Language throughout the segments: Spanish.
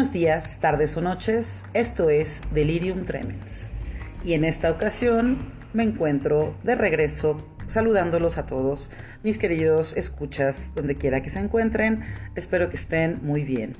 Buenos días, tardes o noches, esto es Delirium Tremens. Y en esta ocasión me encuentro de regreso saludándolos a todos, mis queridos escuchas, donde quiera que se encuentren, espero que estén muy bien.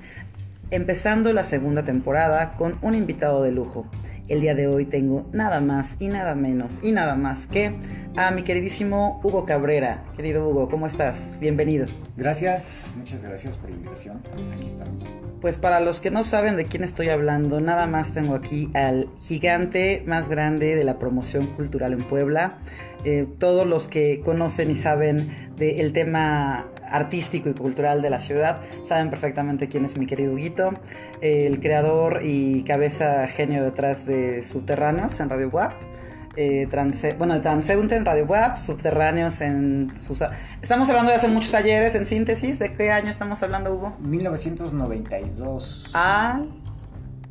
Empezando la segunda temporada con un invitado de lujo. El día de hoy tengo nada más y nada menos y nada más que a mi queridísimo Hugo Cabrera. Querido Hugo, ¿cómo estás? Bienvenido. Gracias, muchas gracias por la invitación. Aquí estamos. Pues para los que no saben de quién estoy hablando, nada más tengo aquí al gigante más grande de la promoción cultural en Puebla. Eh, todos los que conocen y saben del tema artístico y cultural de la ciudad saben perfectamente quién es mi querido Huguito, el creador y cabeza genio detrás de Subterráneos en Radio WAP. Eh, transe, bueno, Transeúnte en Radio WAP, Subterráneos en sus... Estamos hablando de hace muchos ayeres en síntesis. ¿De qué año estamos hablando, Hugo? 1992. Ah,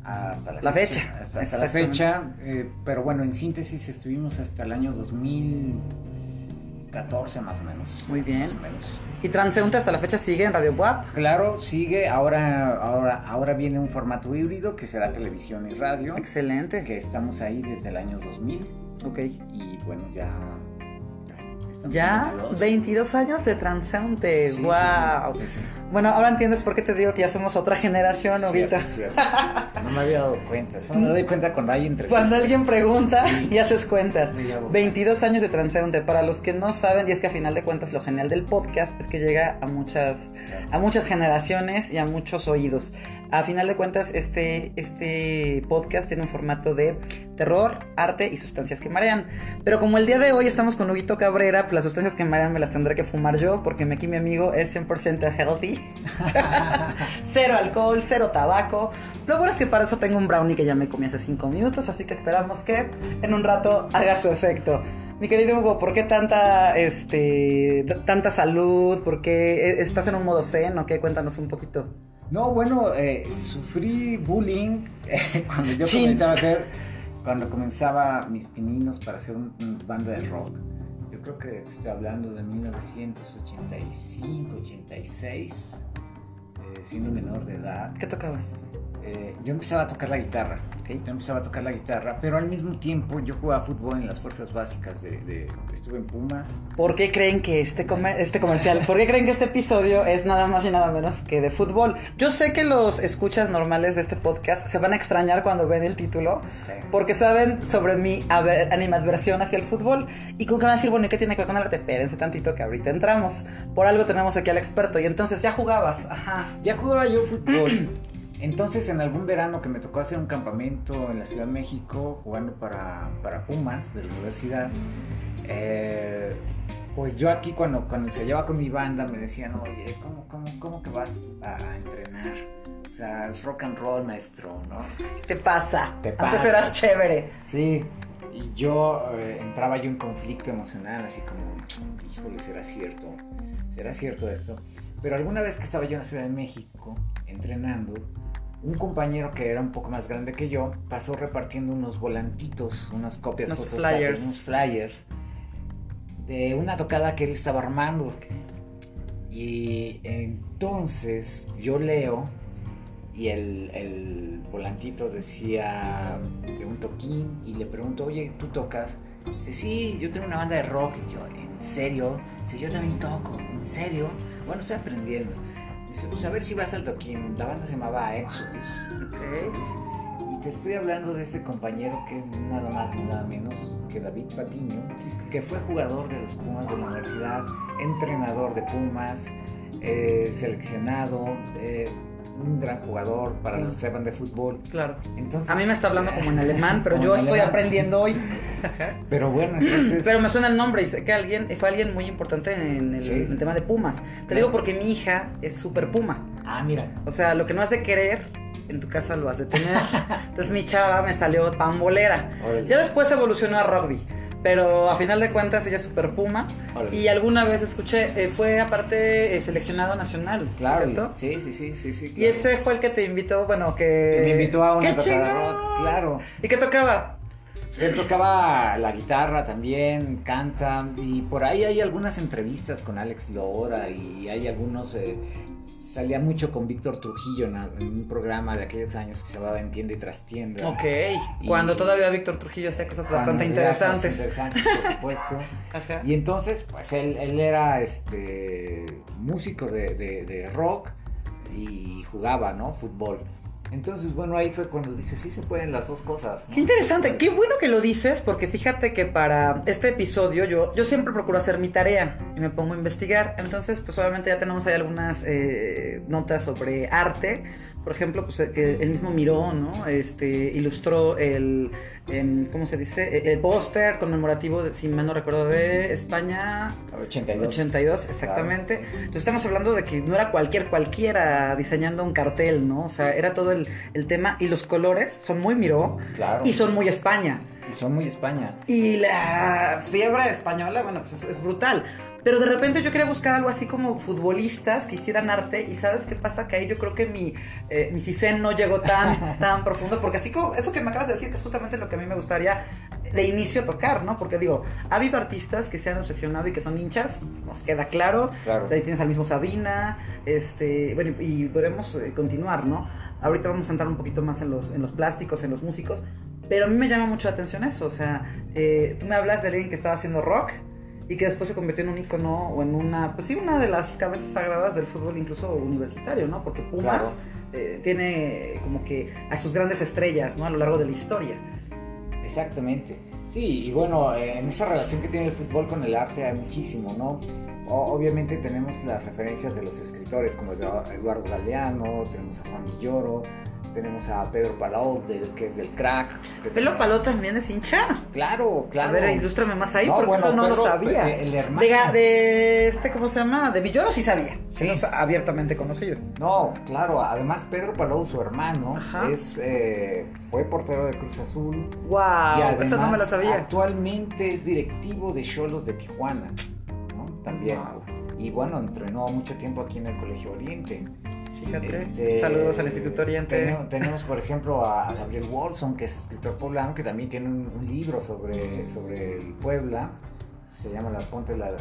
hasta la, La fecha. Hasta, hasta la fecha. eh, pero bueno, en síntesis estuvimos hasta el año 2014 más o menos. Muy bien. Más o menos. y Transeúnte hasta la fecha sigue en Radio WAP. Claro, sigue. Ahora, ahora, ahora viene un formato híbrido que será televisión y radio. Excelente. Que estamos ahí desde el año 2000. Ok. Y bueno, ya. Ya estamos Ya, en 22. 22 años de Transeúnte. Sí, wow. sí, sí, sí. Bueno, ahora entiendes por qué te digo que ya somos otra generación, Cierto. No me había dado cuenta. Solo me doy cuenta cuando entrevistas. Cuando alguien pregunta y haces cuentas. Sí, ya voy. 22 años de transeúnte. Para los que no saben, y es que a final de cuentas lo genial del podcast es que llega a muchas, a muchas generaciones y a muchos oídos. A final de cuentas, este, este podcast tiene un formato de terror, arte y sustancias que marean. Pero como el día de hoy estamos con Huguito Cabrera, las sustancias que marean me las tendré que fumar yo, porque aquí mi amigo es 100% healthy. cero alcohol, cero tabaco. Lo bueno es que para eso tengo un brownie que ya me comí hace 5 minutos, así que esperamos que en un rato haga su efecto. Mi querido Hugo, ¿por qué tanta, este, tanta salud? ¿Por qué eh, estás en un modo zen o qué? Cuéntanos un poquito. No, bueno, eh, sufrí bullying cuando yo Chin. comenzaba a hacer, cuando comenzaba mis pininos para hacer un, un banda de rock. Creo que estoy hablando de 1985, 86, eh, siendo menor de edad. ¿Qué tocabas? Eh, yo empezaba a tocar la guitarra. Ok. Yo empezaba a tocar la guitarra, pero al mismo tiempo yo jugaba fútbol en las fuerzas básicas de, de- estuve en Pumas. ¿Por qué creen que este, comer- este comercial, por qué creen que este episodio es nada más y nada menos que de fútbol? Yo sé que los escuchas normales de este podcast se van a extrañar cuando ven el título, Sí. porque saben sobre mi animadversión hacia el fútbol y con que van a decir, bueno, ¿y qué tiene que ver con el arte? Espérense tantito que ahorita entramos. Por algo tenemos aquí al experto y entonces ya jugabas, ajá. Ya jugaba yo fútbol. Entonces, en algún verano que me tocó hacer un campamento en la Ciudad de México, jugando para, para Pumas de la universidad, eh, pues yo aquí cuando, cuando se llevaba con mi banda me decían, oye, ¿cómo, cómo, cómo que vas a entrenar? O sea, es rock and roll, maestro, ¿no? ¿Qué te pasa? Te Antes pasa. eras chévere. Sí, y yo eh, entraba yo en conflicto emocional, así como, híjole, ¿será cierto? ¿Será cierto esto? Pero alguna vez que estaba yo en la Ciudad de México entrenando, un compañero que era un poco más grande que yo pasó repartiendo unos volantitos, unas copias Unos flyers. unos flyers de una tocada que él estaba armando. Y entonces yo leo y el, el volantito decía de un toquín y le pregunto, oye, ¿tú tocas? Dice, sí, yo tengo una banda de rock. Y yo, ¿en serio? Dice, yo también toco, ¿en serio? Bueno, estoy aprendiendo. Dice, pues a ver si vas al toquín. La banda se llamaba Exodus. Y te estoy hablando de este compañero que es nada más ni nada menos que David Patiño, que fue jugador de los Pumas de la universidad, entrenador de Pumas, eh, seleccionado, eh, un gran jugador para los que sepan de fútbol. Claro. Entonces, A mí me está hablando como en alemán, pero yo estoy alemán. aprendiendo hoy. Pero bueno, entonces. Pero me suena el nombre y sé que alguien fue alguien muy importante en el, Sí. en el tema de Pumas. Te digo porque mi hija es súper Puma. Ah, mira. O sea, lo que no has de querer, en tu casa lo has de tener. Entonces mi chava me salió pambolera. Ya después evolucionó a rugby. Pero a final de cuentas ella es super puma. Y alguna vez escuché, eh, fue aparte eh, seleccionado nacional, Claro. ¿cierto? Sí, sí, sí, sí, sí. Y ese fue el que te invitó, bueno, que... Que me invitó a una ¡Qué tocada rock, claro. ¿Y qué tocaba? Pues él tocaba la guitarra también, canta, y por ahí hay algunas entrevistas con Alex Lora y hay algunos... eh, salía mucho con Víctor Trujillo en, un programa de aquellos años que se llamaba Entiende y Trastienda. Ok, Y- cuando todavía Víctor Trujillo hacía cosas bastante interesantes. Interesantes, por supuesto. Ajá. Y entonces, pues él, él era este músico de, de- de rock y jugaba, ¿no? Fútbol. Entonces, bueno, ahí fue cuando dije, sí se pueden las dos cosas. Qué interesante, qué bueno que lo dices, porque fíjate que para este episodio yo, yo siempre procuro hacer mi tarea y me pongo a investigar. Entonces, pues obviamente ya tenemos ahí algunas eh, notas sobre arte. Por ejemplo, pues eh, que el mismo Miró, ¿no? Este, ilustró el, em, ¿cómo se dice? El, el póster conmemorativo, de, si mal no recuerdo, de España 82. 82, exactamente. Entonces estamos hablando de que no era cualquier cualquiera diseñando un cartel, ¿no? O sea, era todo el, el tema y los colores son muy Miró Claro. y son muy España. Y son muy España. Y la fiebre española, bueno, pues es, es brutal. Pero de repente yo quería buscar algo así como futbolistas que hicieran arte y ¿sabes qué pasa? Que ahí yo creo que mi, eh, mi CISEN no llegó tan, tan profundo porque así como eso que me acabas de decir es justamente lo que a mí me gustaría de inicio tocar, ¿no? Porque digo, ha habido artistas que se han obsesionado y que son hinchas, nos queda claro. Claro. Ahí tienes al mismo Sabina, este, bueno, y podremos eh, continuar, ¿no? Ahorita vamos a entrar un poquito más en los, en los plásticos, en los músicos, pero a mí me llama mucho la atención eso, o sea, eh, tú me hablas de alguien que estaba haciendo rock y que después se convirtió en un icono o en una, pues sí, una de las cabezas sagradas del fútbol incluso universitario, ¿no? Porque Pumas Claro. eh, tiene como que a sus grandes estrellas, ¿no? A lo largo de la historia. Exactamente. Sí, y bueno, en esa relación que tiene el fútbol con el arte hay muchísimo, ¿no? Obviamente tenemos las referencias de los escritores como Edu- Eduardo Galeano, tenemos a Juan Villoro, tenemos a Pedro Palau, del, que es del crack. que Pelo también- es hincha. Claro, claro. A ver, ilústrame más ahí, No, porque bueno, eso no lo Pedro, sabía. el hermano. De, de este, ¿cómo se llama? De Villoro sí sabía. Sí. Eso es abiertamente conocido. No, claro, además Pedro Palau, su hermano, Ajá. es, eh, fue portero de Cruz Azul. Wow, además esa no me la sabía. actualmente es directivo de Cholos de Tijuana, ¿no? También. Wow. Y bueno, entrenó mucho tiempo aquí en el Colegio Oriente. Fíjate. Este, Saludos al Instituto Oriente. Tenemos, tenemos, por ejemplo, a, Gabriel Wolson, que es escritor poblano, que también tiene un, un libro sobre, sobre el Puebla. Se llama La Ponte la,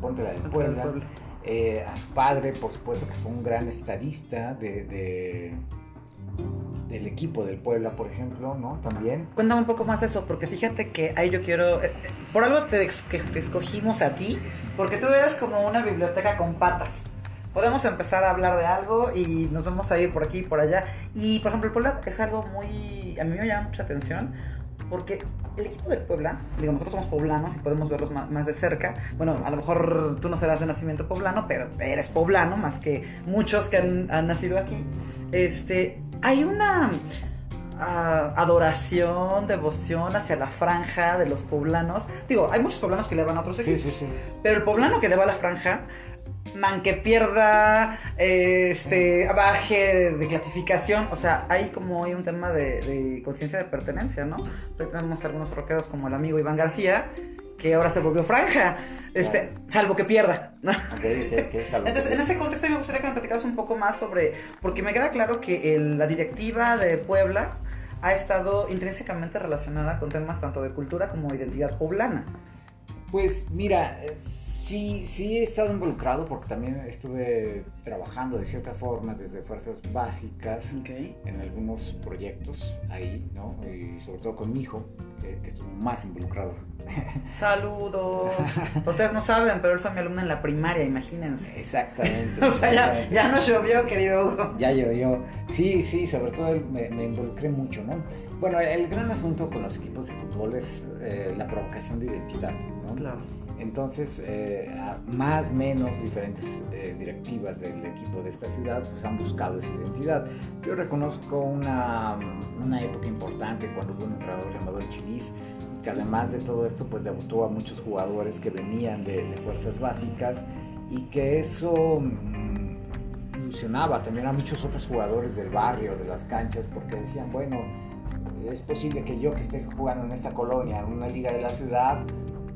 Ponte la del Puebla. Puebla. Eh, a su padre, por supuesto, que fue un gran estadista de, de- del equipo del Puebla, por ejemplo, ¿no? También. Cuéntame un poco más de eso, porque fíjate que ahí yo quiero. eh, eh, por algo te, que te escogimos a ti, porque tú eres como una biblioteca con patas. Podemos empezar a hablar de algo y nos vamos a ir por aquí y por allá. Y por ejemplo, el Puebla es algo muy. A mí me llama mucha atención, porque el equipo del Puebla, digo, nosotros somos poblanos y podemos verlos ma- más, de cerca. Bueno, a lo mejor tú no serás de nacimiento poblano, pero eres poblano, más que muchos que han, han nacido aquí. Este. Hay una ah, adoración, devoción hacia la franja de los poblanos. Digo, hay muchos poblanos que le van a otros Sí, equipos. sí, sí. Pero el poblano que le va a la franja, man que pierda, este, baje de clasificación, o sea, hay como hay un tema de, de conciencia de pertenencia, ¿no? Hoy tenemos algunos rockeros como el amigo Iván García, que ahora se volvió franja, este, salvo que pierda, ¿no? Ok, ok, ok, salud. Entonces, en ese contexto me gustaría que me platicaras un poco más sobre, porque me queda claro que el- la directiva de Puebla ha estado intrínsecamente relacionada con temas tanto de cultura como identidad poblana. Pues mira, eh, sí, sí he estado involucrado porque también estuve trabajando de cierta forma desde fuerzas básicas en algunos proyectos ahí, ¿no? Y sobre todo con mi hijo, que, que estuvo más involucrado. Saludos. Ustedes no saben, pero él fue mi alumno en la primaria, imagínense. Exactamente. O sea, ya, ya no llovió, querido Hugo. Ya yo. Sí, sí, sobre todo me, me involucré mucho, ¿no? Bueno, el, gran asunto con los equipos de fútbol es eh, la provocación de identidad, ¿no? Claro. Entonces, eh, más o menos diferentes eh, directivas del equipo de esta ciudad pues, han buscado esa identidad. Yo reconozco una, una época importante cuando hubo un entrenador llamado el Chilis, que además de todo esto, pues debutó a muchos jugadores que venían de, de fuerzas básicas y que eso mm, ilusionaba también a muchos otros jugadores del barrio, de las canchas, porque decían, bueno, es posible que yo que esté jugando en esta colonia, en una liga de la ciudad,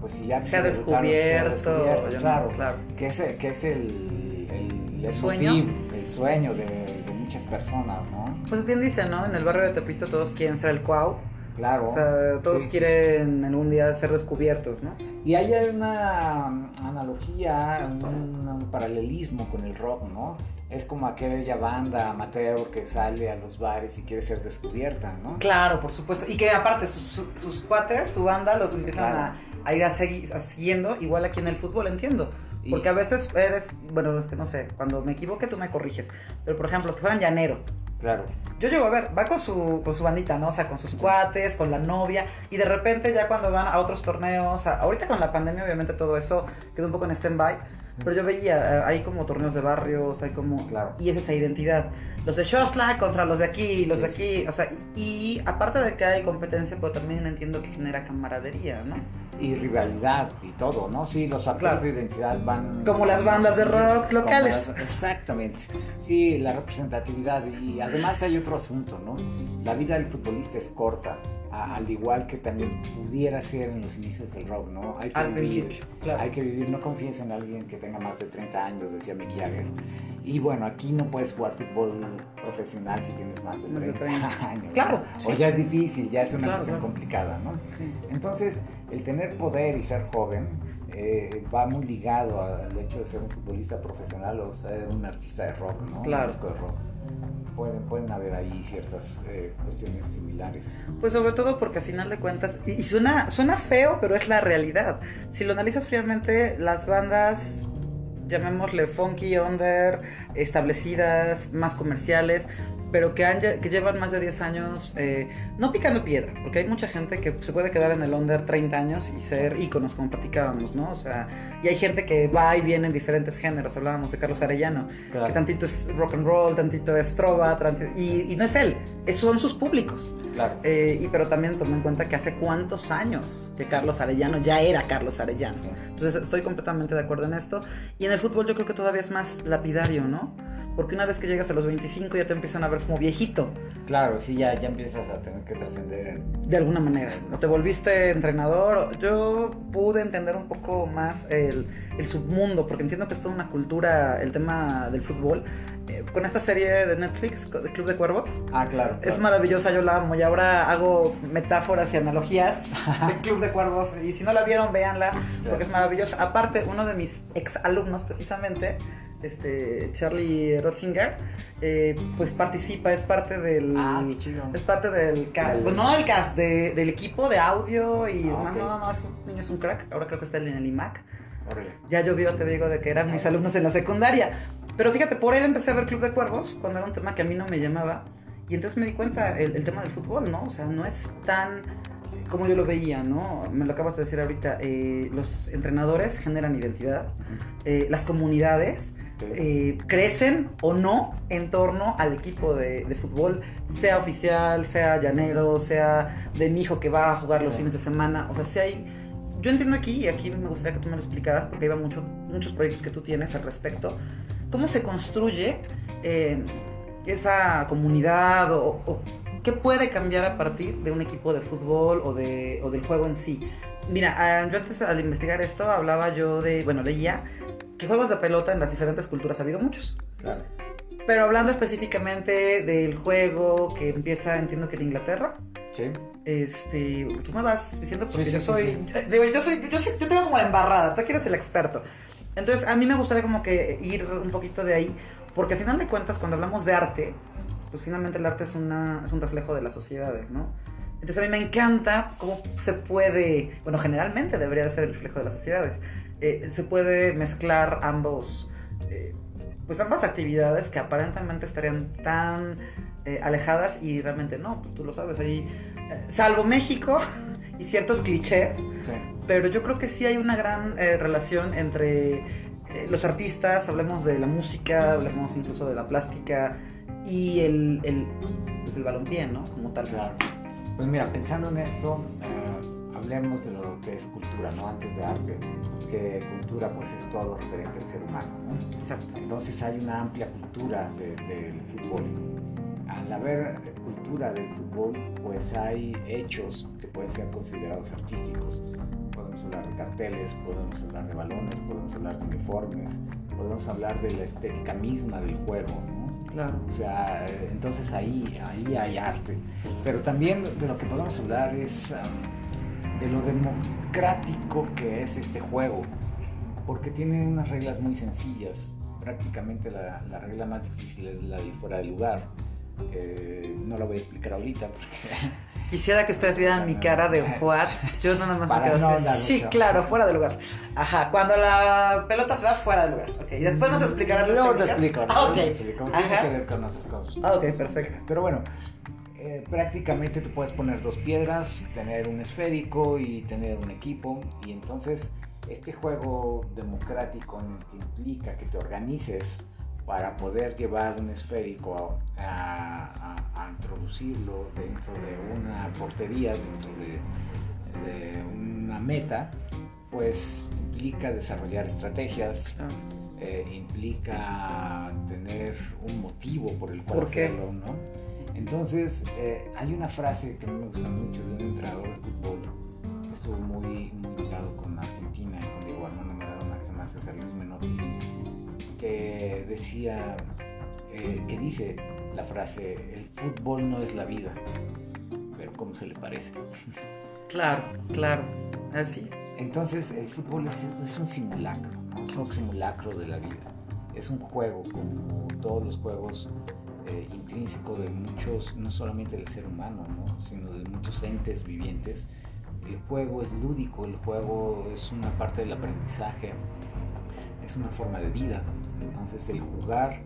pues si ya Se ha quiero debutar, descubierto, descubierto, no, claro, claro. que es, el- que es el, el, el ¿Sueño? motivo, el sueño de, de muchas personas, ¿no? Pues bien dice, ¿no? En el barrio de Tepito todos quieren ser el cuau. Claro. O sea, todos Sí, sí, quieren algún día ser descubiertos, ¿no? Y hay una analogía, un, un paralelismo con el rock, ¿no? Es como aquella banda amateur que sale a los bares y quiere ser descubierta, ¿no? Claro, por supuesto. Y que aparte sus, su- sus cuates, su banda, los empiezan Claro. a, a ir a seguir, a siguiendo, igual aquí en el fútbol, entiendo. Y- Porque a veces eres, bueno, es que no sé, cuando me equivoque tú me corriges. Pero por ejemplo, los que juegan llanero. Claro. Yo llego a ver, va con su, con su bandita, ¿no? O sea, con sus cuates, con la novia. Y de repente ya cuando van a otros torneos, a- ahorita con la pandemia obviamente todo eso quedó un poco en stand-by. Pero yo veía, eh, hay como torneos de barrios, hay como... Claro. Y es esa identidad. Los de Shostla contra los de aquí, los de Sí, aquí. O sea, y aparte de que hay competencia, pero también entiendo que genera camaradería, ¿no? Y rivalidad y todo, ¿no? Sí, los factores Claro. de identidad van... Como las bandas de rock locales. las- exactamente. Sí, la representatividad. Y además hay otro asunto, ¿no? La vida del futbolista es corta, a- al igual que también pudiera ser en los inicios del rock, ¿no? Hay que Al vivir, principio, claro. Hay que vivir, no confíes en alguien que tenga más de 30 años, decía Mick Jagger. Y bueno, aquí no puedes jugar fútbol profesional si tienes más de Más de 30 30. años. Claro, ¿no? sí. O ya es difícil, ya es una Claro, cuestión claro. complicada, ¿no? Entonces, el tener poder y ser joven eh, va muy ligado al hecho de ser un futbolista profesional o ser un artista de rock, ¿no? Claro. Un disco de rock. Pueden, pueden haber ahí ciertas eh, cuestiones similares. Pues sobre todo porque a final de cuentas, y, suena, suena feo, pero es la realidad. Si lo analizas fríamente, las bandas, llamémosle funky, under, establecidas, más comerciales, pero que, han, que llevan más de 10 años eh, no picando piedra, porque hay mucha gente que se puede quedar en el under 30 años y ser íconos, como platicábamos, ¿no? O sea, y hay gente que va y viene en diferentes géneros, hablábamos de Carlos Arellano, Claro. que tantito es rock and roll, tantito es trova, y, y no es él, es- son sus públicos. Claro. Eh, y pero también toma en cuenta que hace cuántos años que Carlos Arellano ya era Carlos Arellano. Sí. Entonces estoy completamente de acuerdo en esto. Y en el fútbol yo creo que todavía es más lapidario, ¿no? Porque una vez que llegas a los 25 ya te empiezan a ver como viejito, Claro, sí, ya, ya empiezas a tener que trascender en... de alguna manera. O te volviste entrenador. Yo pude entender un poco más el, el submundo, porque entiendo que es toda una cultura, el tema del fútbol. Eh, con esta serie de Netflix, de Club de Cuervos, Ah, claro. Es maravillosa, yo la amo y ahora hago metáforas y analogías de Club de Cuervos y si no la vieron, véanla porque es maravillosa. Aparte, uno de mis ex alumnos precisamente, este Charlie Rotzinger, eh, pues participa, es parte del... Ah, qué chido. Es parte del cast, no del cast, de- del equipo de audio y Ah, demás. ok. No, no, no, ese niño es un crack. Ahora creo que está en el IMAC. Órale. Ya llovió, te digo, de que eran mis alumnos en la secundaria. Pero fíjate, por él empecé a ver Club de Cuervos, cuando era un tema que a mí no me llamaba. Y entonces me di cuenta el, el tema del fútbol, ¿no? O sea, no es tan como yo lo veía, ¿no? Me lo acabas de decir ahorita. eh, los entrenadores generan identidad. eh, las comunidades. Eh, crecen o no en torno al equipo de, de fútbol, sea oficial, sea llanero, sea de mi hijo que va a jugar los fines de semana. O sea, si hay. Yo entiendo aquí, y aquí me gustaría que tú me lo explicaras, porque hay mucho, muchos proyectos que tú tienes al respecto. ¿Cómo se construye eh, esa comunidad o, o qué puede cambiar a partir de un equipo de fútbol o, de, o del juego en sí? Mira, yo antes al investigar esto hablaba yo de, bueno, leía que juegos de pelota en las diferentes culturas ha habido muchos. Claro. Pero hablando específicamente del juego que empieza, entiendo que en Inglaterra, Sí. este, tú me vas diciendo porque Sí, sí, yo soy, sí. digo, yo soy, yo, yo tengo como la embarrada, tú aquí eres el experto. Entonces, a mí me gustaría como que ir un poquito de ahí, porque a final de cuentas, cuando hablamos de arte, pues finalmente el arte es, una, es un reflejo de las sociedades, ¿no? Entonces a mí me encanta cómo se puede, bueno, generalmente debería de ser el reflejo de las sociedades, eh, se puede mezclar ambos, eh, pues ambas actividades que aparentemente estarían tan eh, alejadas y realmente no, pues tú lo sabes, ahí, salvo México y ciertos clichés, Sí. pero yo creo que sí hay una gran relación entre los artistas, hablemos de la música, hablemos incluso de la plástica y el, el, pues el balompié, ¿no? Como tal. Claro. Pues mira, pensando en esto, eh, hablemos de lo que es cultura, ¿no? Antes de arte, que cultura pues es todo referente al ser humano, ¿no? Exacto. Entonces hay una amplia cultura de- del fútbol. Al haber cultura del fútbol, pues hay hechos que pueden ser considerados artísticos. Podemos hablar de carteles, podemos hablar de balones, podemos hablar de uniformes, podemos hablar de la estética misma del juego. Claro. O sea, entonces ahí, ahí hay arte. Pero también de lo que podemos hablar es um, de lo democrático que es este juego, porque tiene unas reglas muy sencillas. Prácticamente la, la regla más difícil es la de fuera de lugar. Que no la voy a explicar ahorita. porque- Quisiera que ustedes vieran mi cara de what. Yo nada más me quedo no así. Sí, claro, fuera de lugar. Ajá, cuando la pelota se va fuera de lugar. Ok, y después nos explicarás las Luego te técnicas. explico. Ah, ok. te explico. Tiene que ver con cosas. Ah, ok, perfecto. Pero bueno, eh, prácticamente tú puedes poner dos piedras, tener un esférico y tener un equipo. Y entonces este juego democrático en el que implica que te organices para poder llevar un esférico a, a- a introducirlo dentro de una portería, dentro de, de una meta, pues implica desarrollar estrategias, eh, implica tener un motivo por el cual hacerlo, ¿no? Entonces, eh, hay una frase que a mí me gusta mucho de un entrenador de fútbol que estuvo muy, muy ligado con Argentina y con Diego Armando Maradona, que se llama César Luis Menotti, que decía, eh, que dice la frase, el fútbol no es la vida, pero ¿cómo se le parece? Claro, claro. Así. Entonces el fútbol es, es un simulacro, ¿no? es un simulacro de la vida. Es un juego como todos los juegos eh, intrínseco de muchos, no solamente del ser humano, ¿no? sino de muchos entes vivientes. El juego es lúdico, el juego es una parte del aprendizaje, es una forma de vida. Entonces el jugar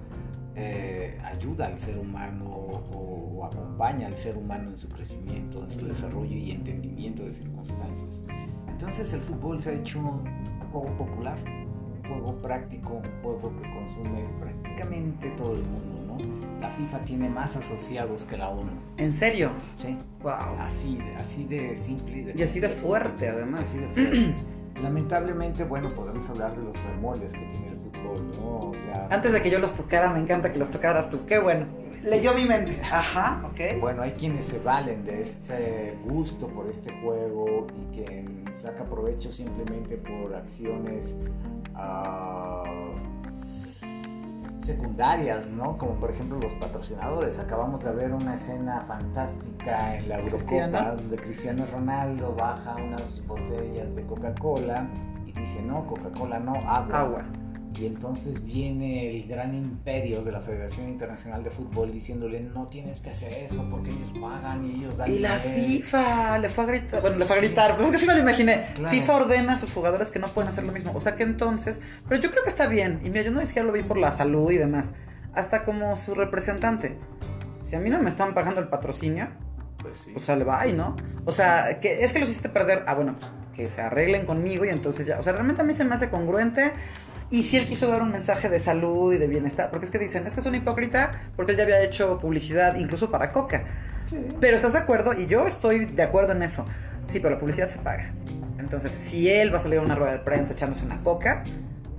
eh, ayuda al ser humano o, o acompaña al ser humano en su crecimiento, en su desarrollo y entendimiento de circunstancias. Entonces el fútbol se ha hecho un juego popular, un juego práctico, un juego que consume prácticamente todo el mundo, ¿no? La FIFA tiene más asociados que la ONU, ¿En serio? ¿sí? Wow. Así, así de simple. de Y así de fuerte, además. Así de fuerte. Lamentablemente, bueno, podemos hablar de los bemoles que tiene el fútbol, ¿no? O sea, Antes de que yo los tocara, me encanta que los tocaras tú. Qué bueno. Leyó mi mente. Ajá, ok. Bueno, hay quienes se valen de este gusto por este juego y quien saca provecho simplemente por acciones ah, secundarias, ¿no? Como por ejemplo los patrocinadores. Acabamos de ver una escena fantástica en la Eurocopa Cristiano. donde Cristiano Ronaldo baja unas botellas de Coca-Cola y dice, no, Coca-Cola no, agua. Agua. Y entonces viene el gran imperio de la Federación Internacional de Fútbol diciéndole no tienes que hacer eso porque ellos pagan y ellos dan Y la dinero". FIFA le fue a gritar. Bueno, le fue a Sí. gritar. Pues es que sí me lo imaginé. Claro. FIFA ordena a sus jugadores que no pueden hacer lo mismo. O sea que entonces. Pero yo creo que está bien. Y mira, yo no decía lo vi por la salud y demás. Hasta como su representante. Si a mí no me están pagando el patrocinio, Pues sí. pues sale bye, ¿no? O sea, que es que los hiciste perder. Ah, bueno, pues que se arreglen conmigo y entonces ya. O sea, realmente a mí se me hace congruente. Y si él quiso dar un mensaje de salud y de bienestar, porque es que dicen, es que es un hipócrita porque él ya había hecho publicidad incluso para Coca. Sí. Pero estás de acuerdo, y yo estoy de acuerdo en eso. Sí, pero la publicidad se paga. Entonces, si él va a salir a una rueda de prensa echándose una coca,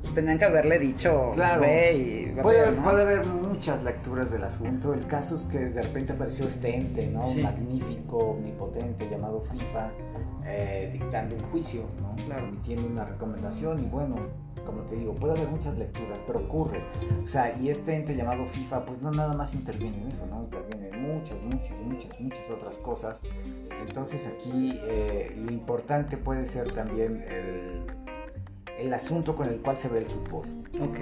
pues tenían que haberle dicho, Claro. y Puede, ver, ¿no? puede haber muchas lecturas del asunto. El caso es que de repente apareció este ente, ¿no? Sí. Magnífico, omnipotente, llamado FIFA, eh, dictando un juicio, ¿no? Claro. Emitiendo una recomendación y bueno, como te digo, puede haber muchas lecturas, pero ocurre. O sea, y este ente llamado FIFA, pues no nada más interviene en eso, ¿no? Interviene en muchas, muchas, muchas, muchas otras cosas. Entonces aquí eh, lo importante puede ser también el, el asunto con el cual se ve el fútbol. Ok.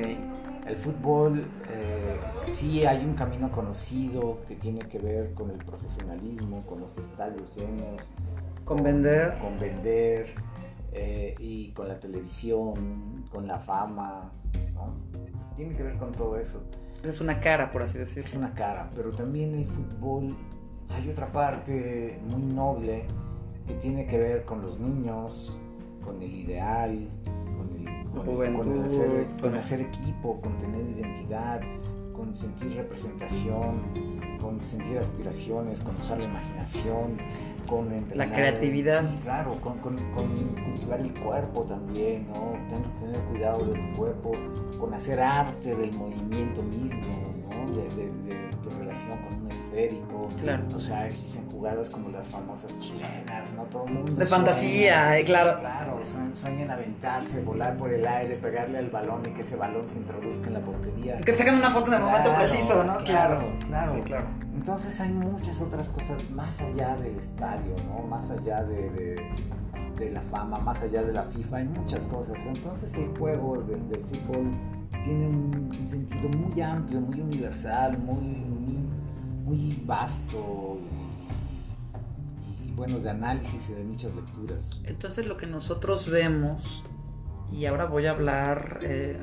El fútbol eh, sí hay un camino conocido que tiene que ver con el profesionalismo, con los estadios llenos, Con vender. con vender eh, y con la televisión, con la fama, ¿no? Tiene que ver con todo eso. Es una cara, por así decirlo. Es una cara, pero también el fútbol hay otra parte muy noble que tiene que ver con los niños, con el ideal, con el, con el- con el hacer, Juventud, con con- hacer equipo, con tener identidad, con sentir representación, con sentir aspiraciones, con usar la imaginación, con entrenar- creatividad. Sí, claro, con, con- con cultivar el cuerpo también, ¿no? Tener, tener cuidado de tu cuerpo, con hacer arte del movimiento mismo, ¿no? De, de- de tu relación con un esférico. Claro. O sea, existen jugadas como las famosas chilenas, ¿no? Todo el mundo. De sueña. fantasía, eh, claro. Claro, sue- sueñan aventarse, volar por el aire, pegarle al balón y que ese balón se introduzca en la portería. Que sacan una foto en el momento Claro, preciso, ¿no? Claro, claro. Sí, claro. Entonces hay muchas otras cosas más allá del estadio, ¿no? Más allá de, de- de la fama, más allá de la FIFA, hay muchas cosas. Entonces el juego del, del fútbol tiene un, un sentido muy amplio, muy universal, muy, muy, vasto y, y, bueno, de análisis y de muchas lecturas. Entonces lo que nosotros vemos, y ahora voy a hablar eh,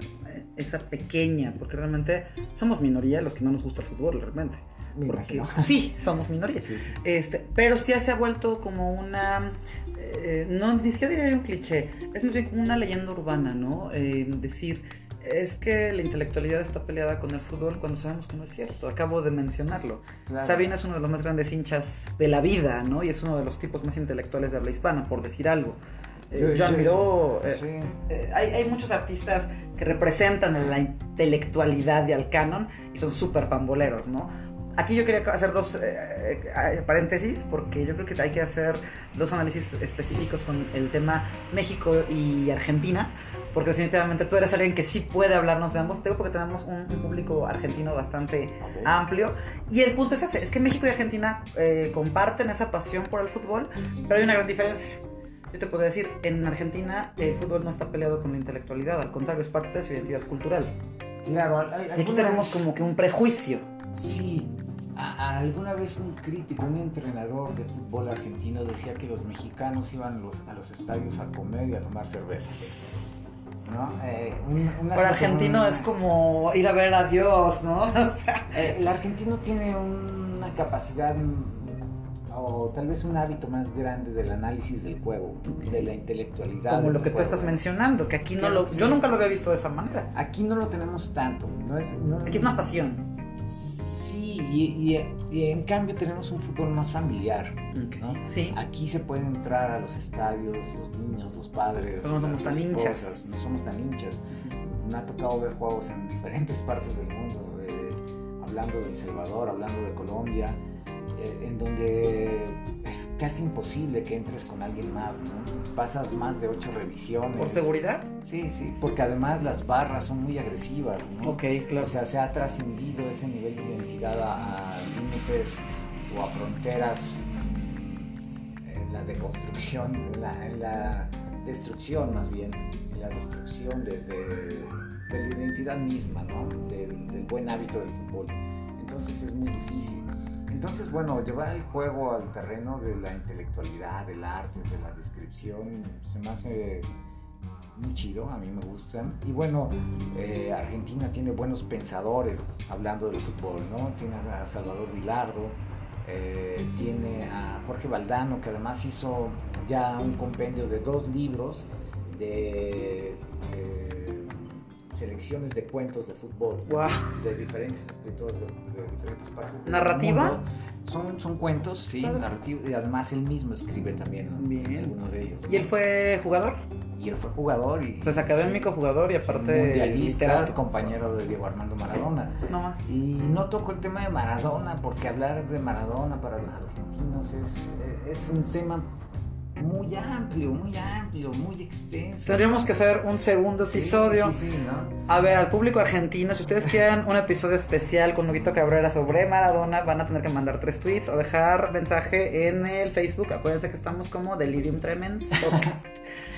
esa pequeña, porque realmente somos minoría los que no nos gusta el fútbol, realmente. Me Porque imagino. sí, somos minoría. Sí, sí. Este, pero sí se ha vuelto como una, eh, no ni siquiera diría un cliché, es más bien como una leyenda urbana, ¿no? Eh, decir, es que la intelectualidad está peleada con el fútbol cuando sabemos que no es cierto. Acabo de mencionarlo. Claro. Sabina es uno de los más grandes hinchas de la vida, ¿no? Y es uno de los tipos más intelectuales de habla hispana, por decir algo. Eh, Yo- Joan Miró, eh, sí. eh, hay, hay muchos artistas que representan la intelectualidad de al canon y son súper pamboleros, ¿no? Aquí yo quería hacer dos eh, eh, paréntesis porque yo creo que hay que hacer dos análisis específicos con el tema México y Argentina, porque definitivamente tú eres alguien que sí puede hablarnos de ambos, tengo porque tenemos un, un público argentino bastante Ok. amplio y el punto es ese, es que México y Argentina eh, comparten esa pasión por el fútbol, pero hay una gran diferencia. Yo te puedo decir, en Argentina el fútbol no está peleado con la intelectualidad, al contrario, es parte de su identidad cultural. Claro, al- al- Y aquí tenemos como que un prejuicio. Sí, a- a alguna vez un crítico, un entrenador de fútbol argentino decía que los mexicanos iban los- a los estadios a comer y a tomar cerveza. ¿No? Eh, un- Para argentino es como ir a ver a Dios, ¿no? O sea, Eh, el argentino tiene una capacidad mm, o tal vez un hábito más grande del análisis del juego, de la intelectualidad. como lo que tú juego. estás mencionando, que aquí no lo... sí. Yo nunca lo había visto de esa manera. Aquí no lo tenemos tanto. No es, no- Aquí es más pasión. Sí, y, y- y en cambio tenemos un fútbol más familiar. ¿no? Sí. Aquí se puede entrar a los estadios, los niños, los padres, no somos tan hinchas. no somos tan hinchas. Me ha tocado ver juegos en diferentes partes del mundo, eh, hablando de El Salvador, hablando de Colombia, eh, en donde es casi imposible que entres con alguien más, ¿no? Pasas más de ocho revisiones. ¿Por seguridad? Sí, sí, porque además las barras son muy agresivas, ¿no? Ok, claro. O sea, se ha trascendido ese nivel de identidad a, a límites o a fronteras en la deconstrucción, en la, en la destrucción más bien, en la destrucción de, de- de la identidad misma, ¿no? Del, del buen hábito del fútbol. Entonces es muy difícil. Entonces, bueno, llevar el juego al terreno de la intelectualidad, del arte, de la descripción, se me hace muy chido, a mí me gustan. Y bueno, eh, Argentina tiene buenos pensadores hablando del fútbol, ¿no? Tiene a Salvador Vilardo, eh, tiene a Jorge Valdano, que además hizo ya un compendio de dos libros de, de selecciones de cuentos de fútbol Wow. de diferentes escritores de, de diferentes partes del ¿Narrativa? mundo. Son, son cuentos, sí, Claro. narrativos. Y además él mismo escribe también ¿no? Algunos de ellos. ¿Y él fue jugador? Y él fue jugador y... Pues académico, sí, jugador y aparte mundialista, literato. compañero de Diego Armando Maradona. No más. Y no toco el tema de Maradona porque hablar de Maradona para los argentinos es, es un tema muy amplio, muy amplio, muy extenso. Tendríamos que hacer un segundo episodio. Sí, sí, ¿no? A ver, al público argentino, si ustedes quieren un episodio especial con Huguito Cabrera sobre Maradona, van a tener que mandar tres tweets o dejar mensaje en el Facebook. Acuérdense que estamos como Delirium Tremens Podcast.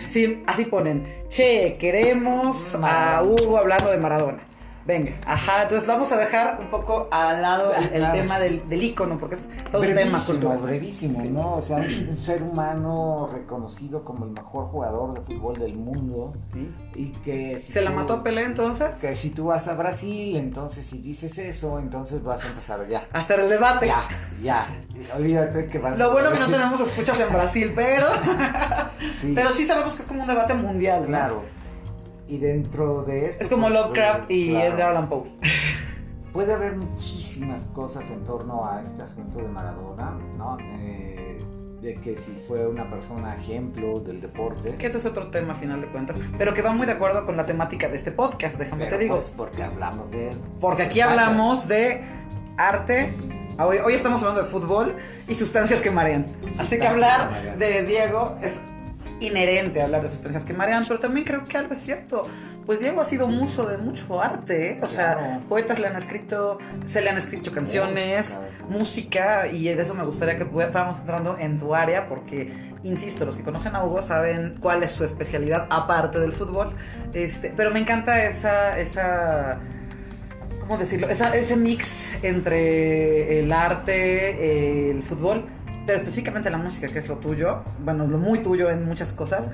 Sí, así ponen. Che, queremos a. Hugo hablando de Maradona. Venga, ajá, entonces vamos a dejar un poco al lado el, el Claro. tema del, del ícono, porque es todo un tema cultural. brevísimo, Sí. ¿no? O sea, un, ser humano reconocido como el mejor jugador de fútbol del mundo y que si ¿Se la mató Pelé entonces? Que si tú vas a Brasil, entonces si dices eso, entonces vas a empezar ya. Hacer el debate. Ya, ya. Olvídate que vas Lo a- bueno que no tenemos escuchas en Brasil, pero, Sí, pero sí sabemos que es como un debate mundial. ¿no? Y dentro de esto. Es como pues, Lovecraft y claro, Edgar Allan Poe. Puede haber muchísimas cosas en torno a este asunto de Maradona, ¿no? Eh, de que si fue una persona ejemplo del deporte. Que eso es otro tema a final de cuentas, pero que va muy de acuerdo con la temática de este podcast, déjame Pero te digo. pues porque hablamos de. Porque aquí hablamos de arte. Hoy, hoy estamos hablando de fútbol y sustancias que marean. Así que hablar de Diego es inherente hablar de sustancias que marean, pero también creo que algo es cierto. Pues Diego ha sido muso de mucho arte, ¿eh? o sea, poetas le han escrito, se le han escrito canciones, Música. música, y de eso me gustaría que fuéramos entrando en tu área, porque, insisto, los que conocen a Hugo saben cuál es su especialidad aparte del fútbol, este, pero me encanta esa, esa, ¿cómo decirlo? Esa- ese mix entre el arte, el fútbol, pero específicamente la música, que es lo tuyo, bueno, lo muy tuyo en muchas cosas.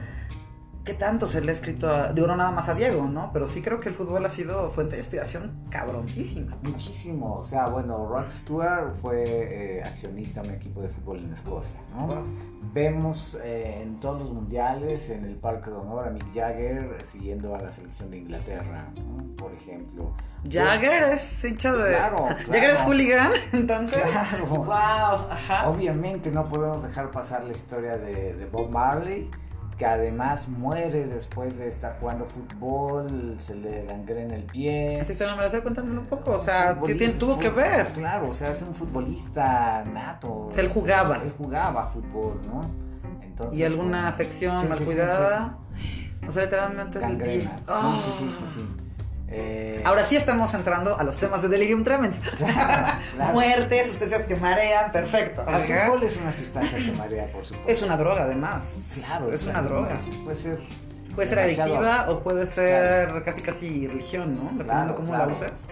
¿Qué tanto se le ha escrito a, digo, no nada más a Diego, ¿no? Pero sí creo que el fútbol ha sido fuente de inspiración cabroncísima. Muchísimo, o sea, bueno, Rod Stewart fue eh, accionista de un equipo de fútbol en Escocia, ¿no? Wow. Vemos eh, en todos los mundiales, en el Parque de Honor, a Mick Jagger siguiendo a la selección de Inglaterra, ¿no? por ejemplo. Jagger es hincha de. Claro, claro. Jagger es hooligan, entonces. Claro. Wow, ajá. Obviamente no podemos dejar pasar la historia de, de Bob Marley, que además muere después de estar jugando fútbol, se le gangrena el pie. Esa historia no me la sé, cuéntamelo un poco. O sea, ¿qué tiene- tuvo que ver? Claro, o sea, es un futbolista nato. O sea, él jugaba. Él jugaba fútbol, ¿no? Entonces, Y alguna afección sí, mal sí, sí, cuidada. O sea, literalmente es el pie. Gangrena. Sí, Oh. sí, sí, sí, sí. Eh, Ahora sí estamos entrando a los temas de Delirium Tremens. claro, claro. Muerte, sustancias que marean, perfecto. El fútbol es una sustancia que marea, por supuesto. Es una droga, además. Claro, es una droga. Puede ser. Puede ser demasiado- adictiva o puede ser casi casi religión, ¿no? Dependiendo cómo la uses.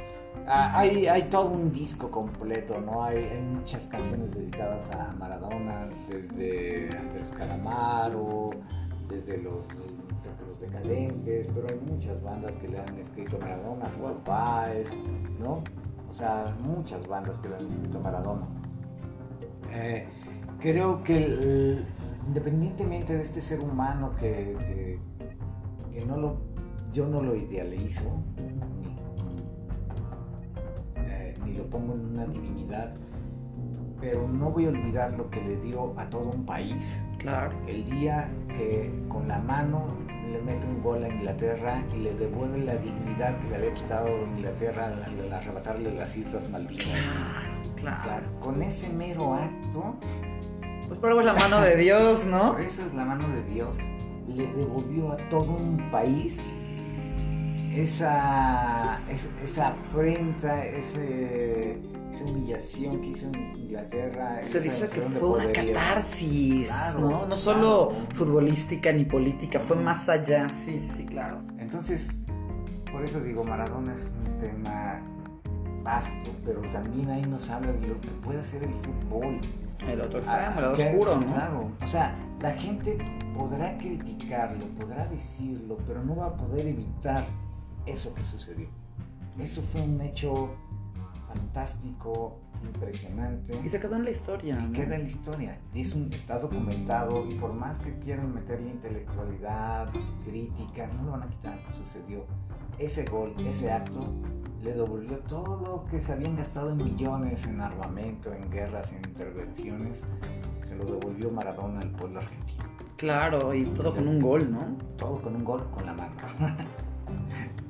Ah, hay, hay todo un disco completo, ¿no? Hay, hay muchas canciones dedicadas a Maradona, desde Andrés Calamaro, desde los, los Decadentes, pero hay muchas bandas que le han escrito a Maradona, Fito Páez, ¿no? O sea, muchas bandas que le han escrito a Maradona. Eh, creo que independientemente de este ser humano que, que, no lo, yo no lo idealizo, ni, eh, ni lo pongo en una divinidad, pero no voy a olvidar lo que le dio a todo un país Claro. el día que con la mano le mete un gol a Inglaterra y le devuelve la dignidad que le había quitado Inglaterra al, arrebatarle las Islas Malvinas. O sea, Claro. con ese mero acto, Pues por algo es la mano de Dios, ¿no? por eso es la mano de Dios, le devolvió a todo un país esa, es- esa afrenta, ese, esa humillación que hizo en Inglaterra. Se dice que fue una catarsis, Claro, ¿no? No solo claro. futbolística ni política, fue más allá. Sí, sí, sí, claro. Entonces, por eso digo, Maradona es un tema vasto, pero también ahí nos habla de lo que puede hacer el fútbol. El otro Ah, extremo, el lado oscuro, ¿no? Claro. O sea, la gente podrá criticarlo, podrá decirlo, pero no va a poder evitar eso que sucedió. Eso fue un hecho fantástico, impresionante. Y se quedó en la historia. Y ¿no? queda en la historia. Y es un, está documentado y por más que quieran meterle intelectualidad, crítica, no lo van a quitar. Sucedió. Ese gol, ese acto, le devolvió todo lo que se habían gastado en millones, en armamento, en guerras, en intervenciones. Se lo devolvió Maradona al pueblo argentino. Claro, y todo con un gol, ¿no? Todo con un gol con la mano.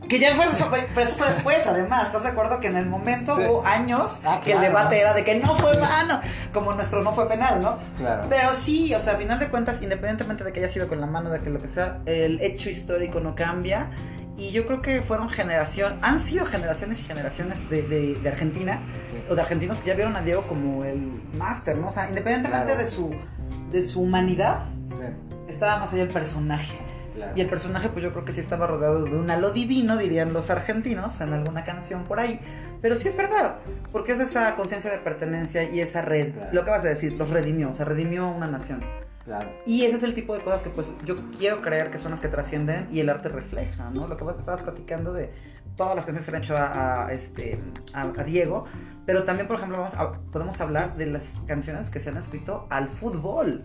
Que ya fue pero eso fue después, además. ¿Estás de acuerdo que en el momento Sí. hubo años Ah, que el debate era de que no fue mano, como nuestro no fue penal, ¿no? Claro. Pero sí, o sea, a final de cuentas, independientemente de que haya sido con la mano, de que lo que sea, el hecho histórico no cambia. Y yo creo que fueron generación, han sido generaciones y generaciones de, de- de Argentina, Sí. o de argentinos que ya vieron a Diego como el máster, ¿no? O sea, independientemente Claro. de, su, de su humanidad, Sí, estaba más allá el personaje. Claro. Y el personaje, pues yo creo que sí estaba rodeado de un halo divino, dirían los argentinos, en alguna canción por ahí. Pero sí es verdad, porque es esa conciencia de pertenencia y esa red. Claro. Lo que vas a decir, los redimió, o sea, redimió a una nación. Claro. Y ese es el tipo de cosas que, pues, yo quiero creer que son las que trascienden y el arte refleja, ¿no? Lo que estabas platicando de todas las canciones que le han hecho a, a, este, a, a Diego, pero también, por ejemplo, vamos a- podemos hablar de las canciones que se han escrito al fútbol.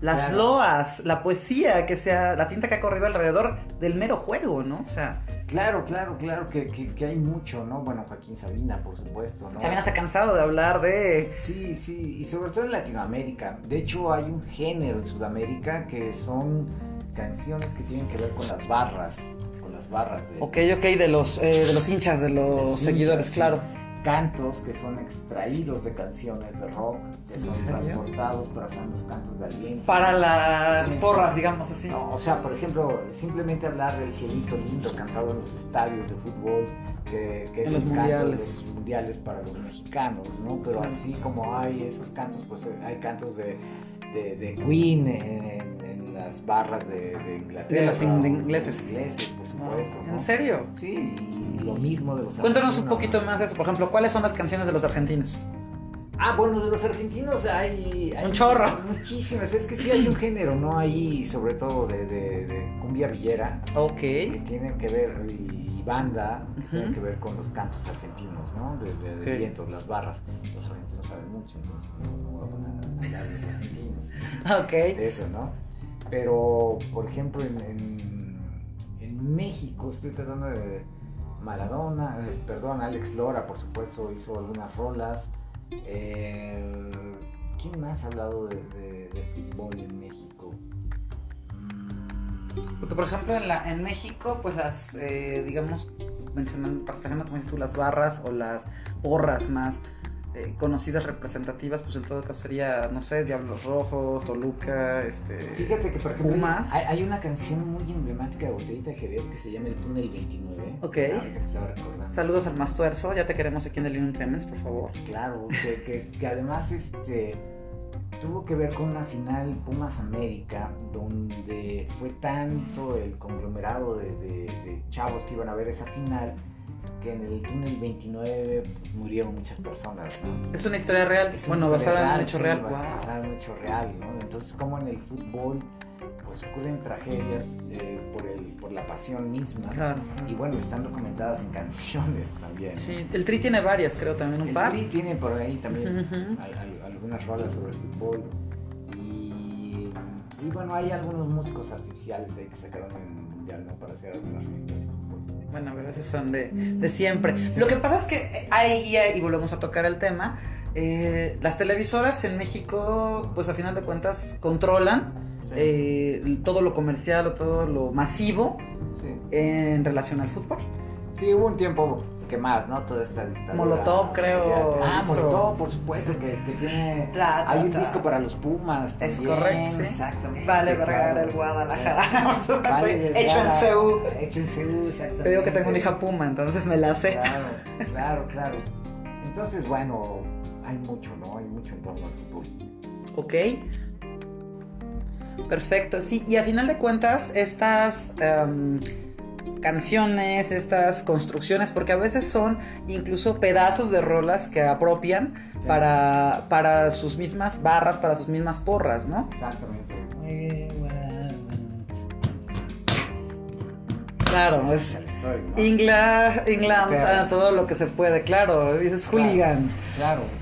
Las Claro. loas, la poesía, que sea la tinta que ha corrido alrededor del mero juego, ¿no? O sea, Claro, claro, claro que, que- que hay mucho, ¿no? Bueno, Joaquín Sabina, por supuesto, ¿no? Sabina se ha cansado de hablar de... Sí, sí, y sobre todo en Latinoamérica. De hecho, hay un género en Sudamérica que son canciones que tienen que ver con las barras, con las barras de... Ok, ok, de los, eh, de los hinchas, de los seguidores, claro. Cantos que son extraídos de canciones de rock, que son serio? transportados, pero son los cantos de aliento. Para las Sí. porras, digamos así. No, o sea, por ejemplo, simplemente hablar del cielito lindo cantado en los estadios de fútbol, que, que es el canto de mundiales. los mundiales para los mexicanos, ¿no? Pero así como hay esos cantos, pues eh, hay cantos de, de, de Queen en, en las barras de, de Inglaterra. De los ingleses. ingleses, por supuesto. ¿no? ¿En serio? Sí, y lo mismo de los Cuéntanos un poquito más de eso. Por ejemplo, ¿cuáles son las canciones de los argentinos? Ah, bueno, de los argentinos hay, hay Un chorro. Muchísimas. Es que sí hay un género, ¿no? Ahí, sobre todo de, de- de cumbia villera, Ok. que tienen que ver, y, banda, que Ujú. tienen que ver con los cantos argentinos, ¿no? De, de- de Ok. vientos, las barras. Los argentinos saben mucho, entonces no, voy a poner a hablar de los argentinos. Ok. de eso, ¿no? Pero, por ejemplo, en, en, en México estoy tratando de Maradona, perdón, Alex Lora, por supuesto, hizo algunas rolas. Eh, ¿Quién más ha hablado de, de- de fútbol en México? Mm, Porque, por ejemplo, en, la, en México, pues las, eh, digamos, mencionando, parafraseando como dices tú, las barras o las porras más eh, conocidas, representativas, pues en todo caso sería, no sé, Diablos Rojos, Toluca, este... Fíjate que, por ejemplo, Pumas. hay, hay una canción muy emblemática de Botellita Jerez que se llama El Túnel 29. Ok. Ahorita que. Saludos al más tuerzo, ya te queremos aquí en el Linux Clemens, por favor. Claro, que, que- que además este tuvo que ver con una final Pumas América, donde fue tanto el conglomerado de, de- de chavos que iban a ver esa final, que en el túnel 29 pues, murieron muchas personas, ¿no? Es una historia real, Es bueno, basada en un real, hecho sí, real. Wow. basada en un hecho real, ¿no? Entonces, como en el fútbol, pues ocurren tragedias eh, por, el, por la pasión misma. Claro. Y bueno, están documentadas en canciones también. Sí, el Tri tiene varias, creo, también un El par. Tri tiene por ahí también Ujú. al- al- algunas rolas sobre el fútbol. Y, y bueno, hay algunos músicos artificiales ahí que sacaron en el mundial, ¿no? Para hacer algunas. Bueno, pero esos son de, de siempre. Lo que pasa es que eh, ahí, y volvemos a tocar el tema, eh, las televisoras en México, pues a final de cuentas, controlan Sí. eh, todo lo comercial o todo lo masivo Sí. en relación al fútbol. Sí, hubo un tiempo que más, ¿no? Toda esta dictadura. Molotov, creo, Ah, hizo- Molotov, por supuesto, que, que tiene... Ta, ta, Hay un ta. disco para los Pumas Es también. correcto, sí. Exactamente. Vale. Vergara, el Guadalajara. Vale, hecho en Seúl. Hecho en Seúl, exactamente. Te digo que tengo una hija puma, entonces me la sé. Claro, claro, claro. Entonces, bueno, hay mucho, ¿no? Hay mucho en torno al fútbol. Ok. Perfecto, sí. Y a final de cuentas, estas em, canciones, estas construcciones, porque a veces son incluso pedazos de rolas que apropian Sí. para, para sus mismas barras, para sus mismas porras, ¿no? Exactamente. Claro, es la historia, ¿no? Todo lo que se puede, claro, dices hooligan. Claro.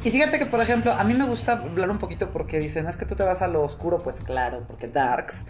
Y fíjate que, por ejemplo, a mí me gusta hablar un poquito porque dicen, es que tú te vas a lo oscuro, pues claro, porque Darks.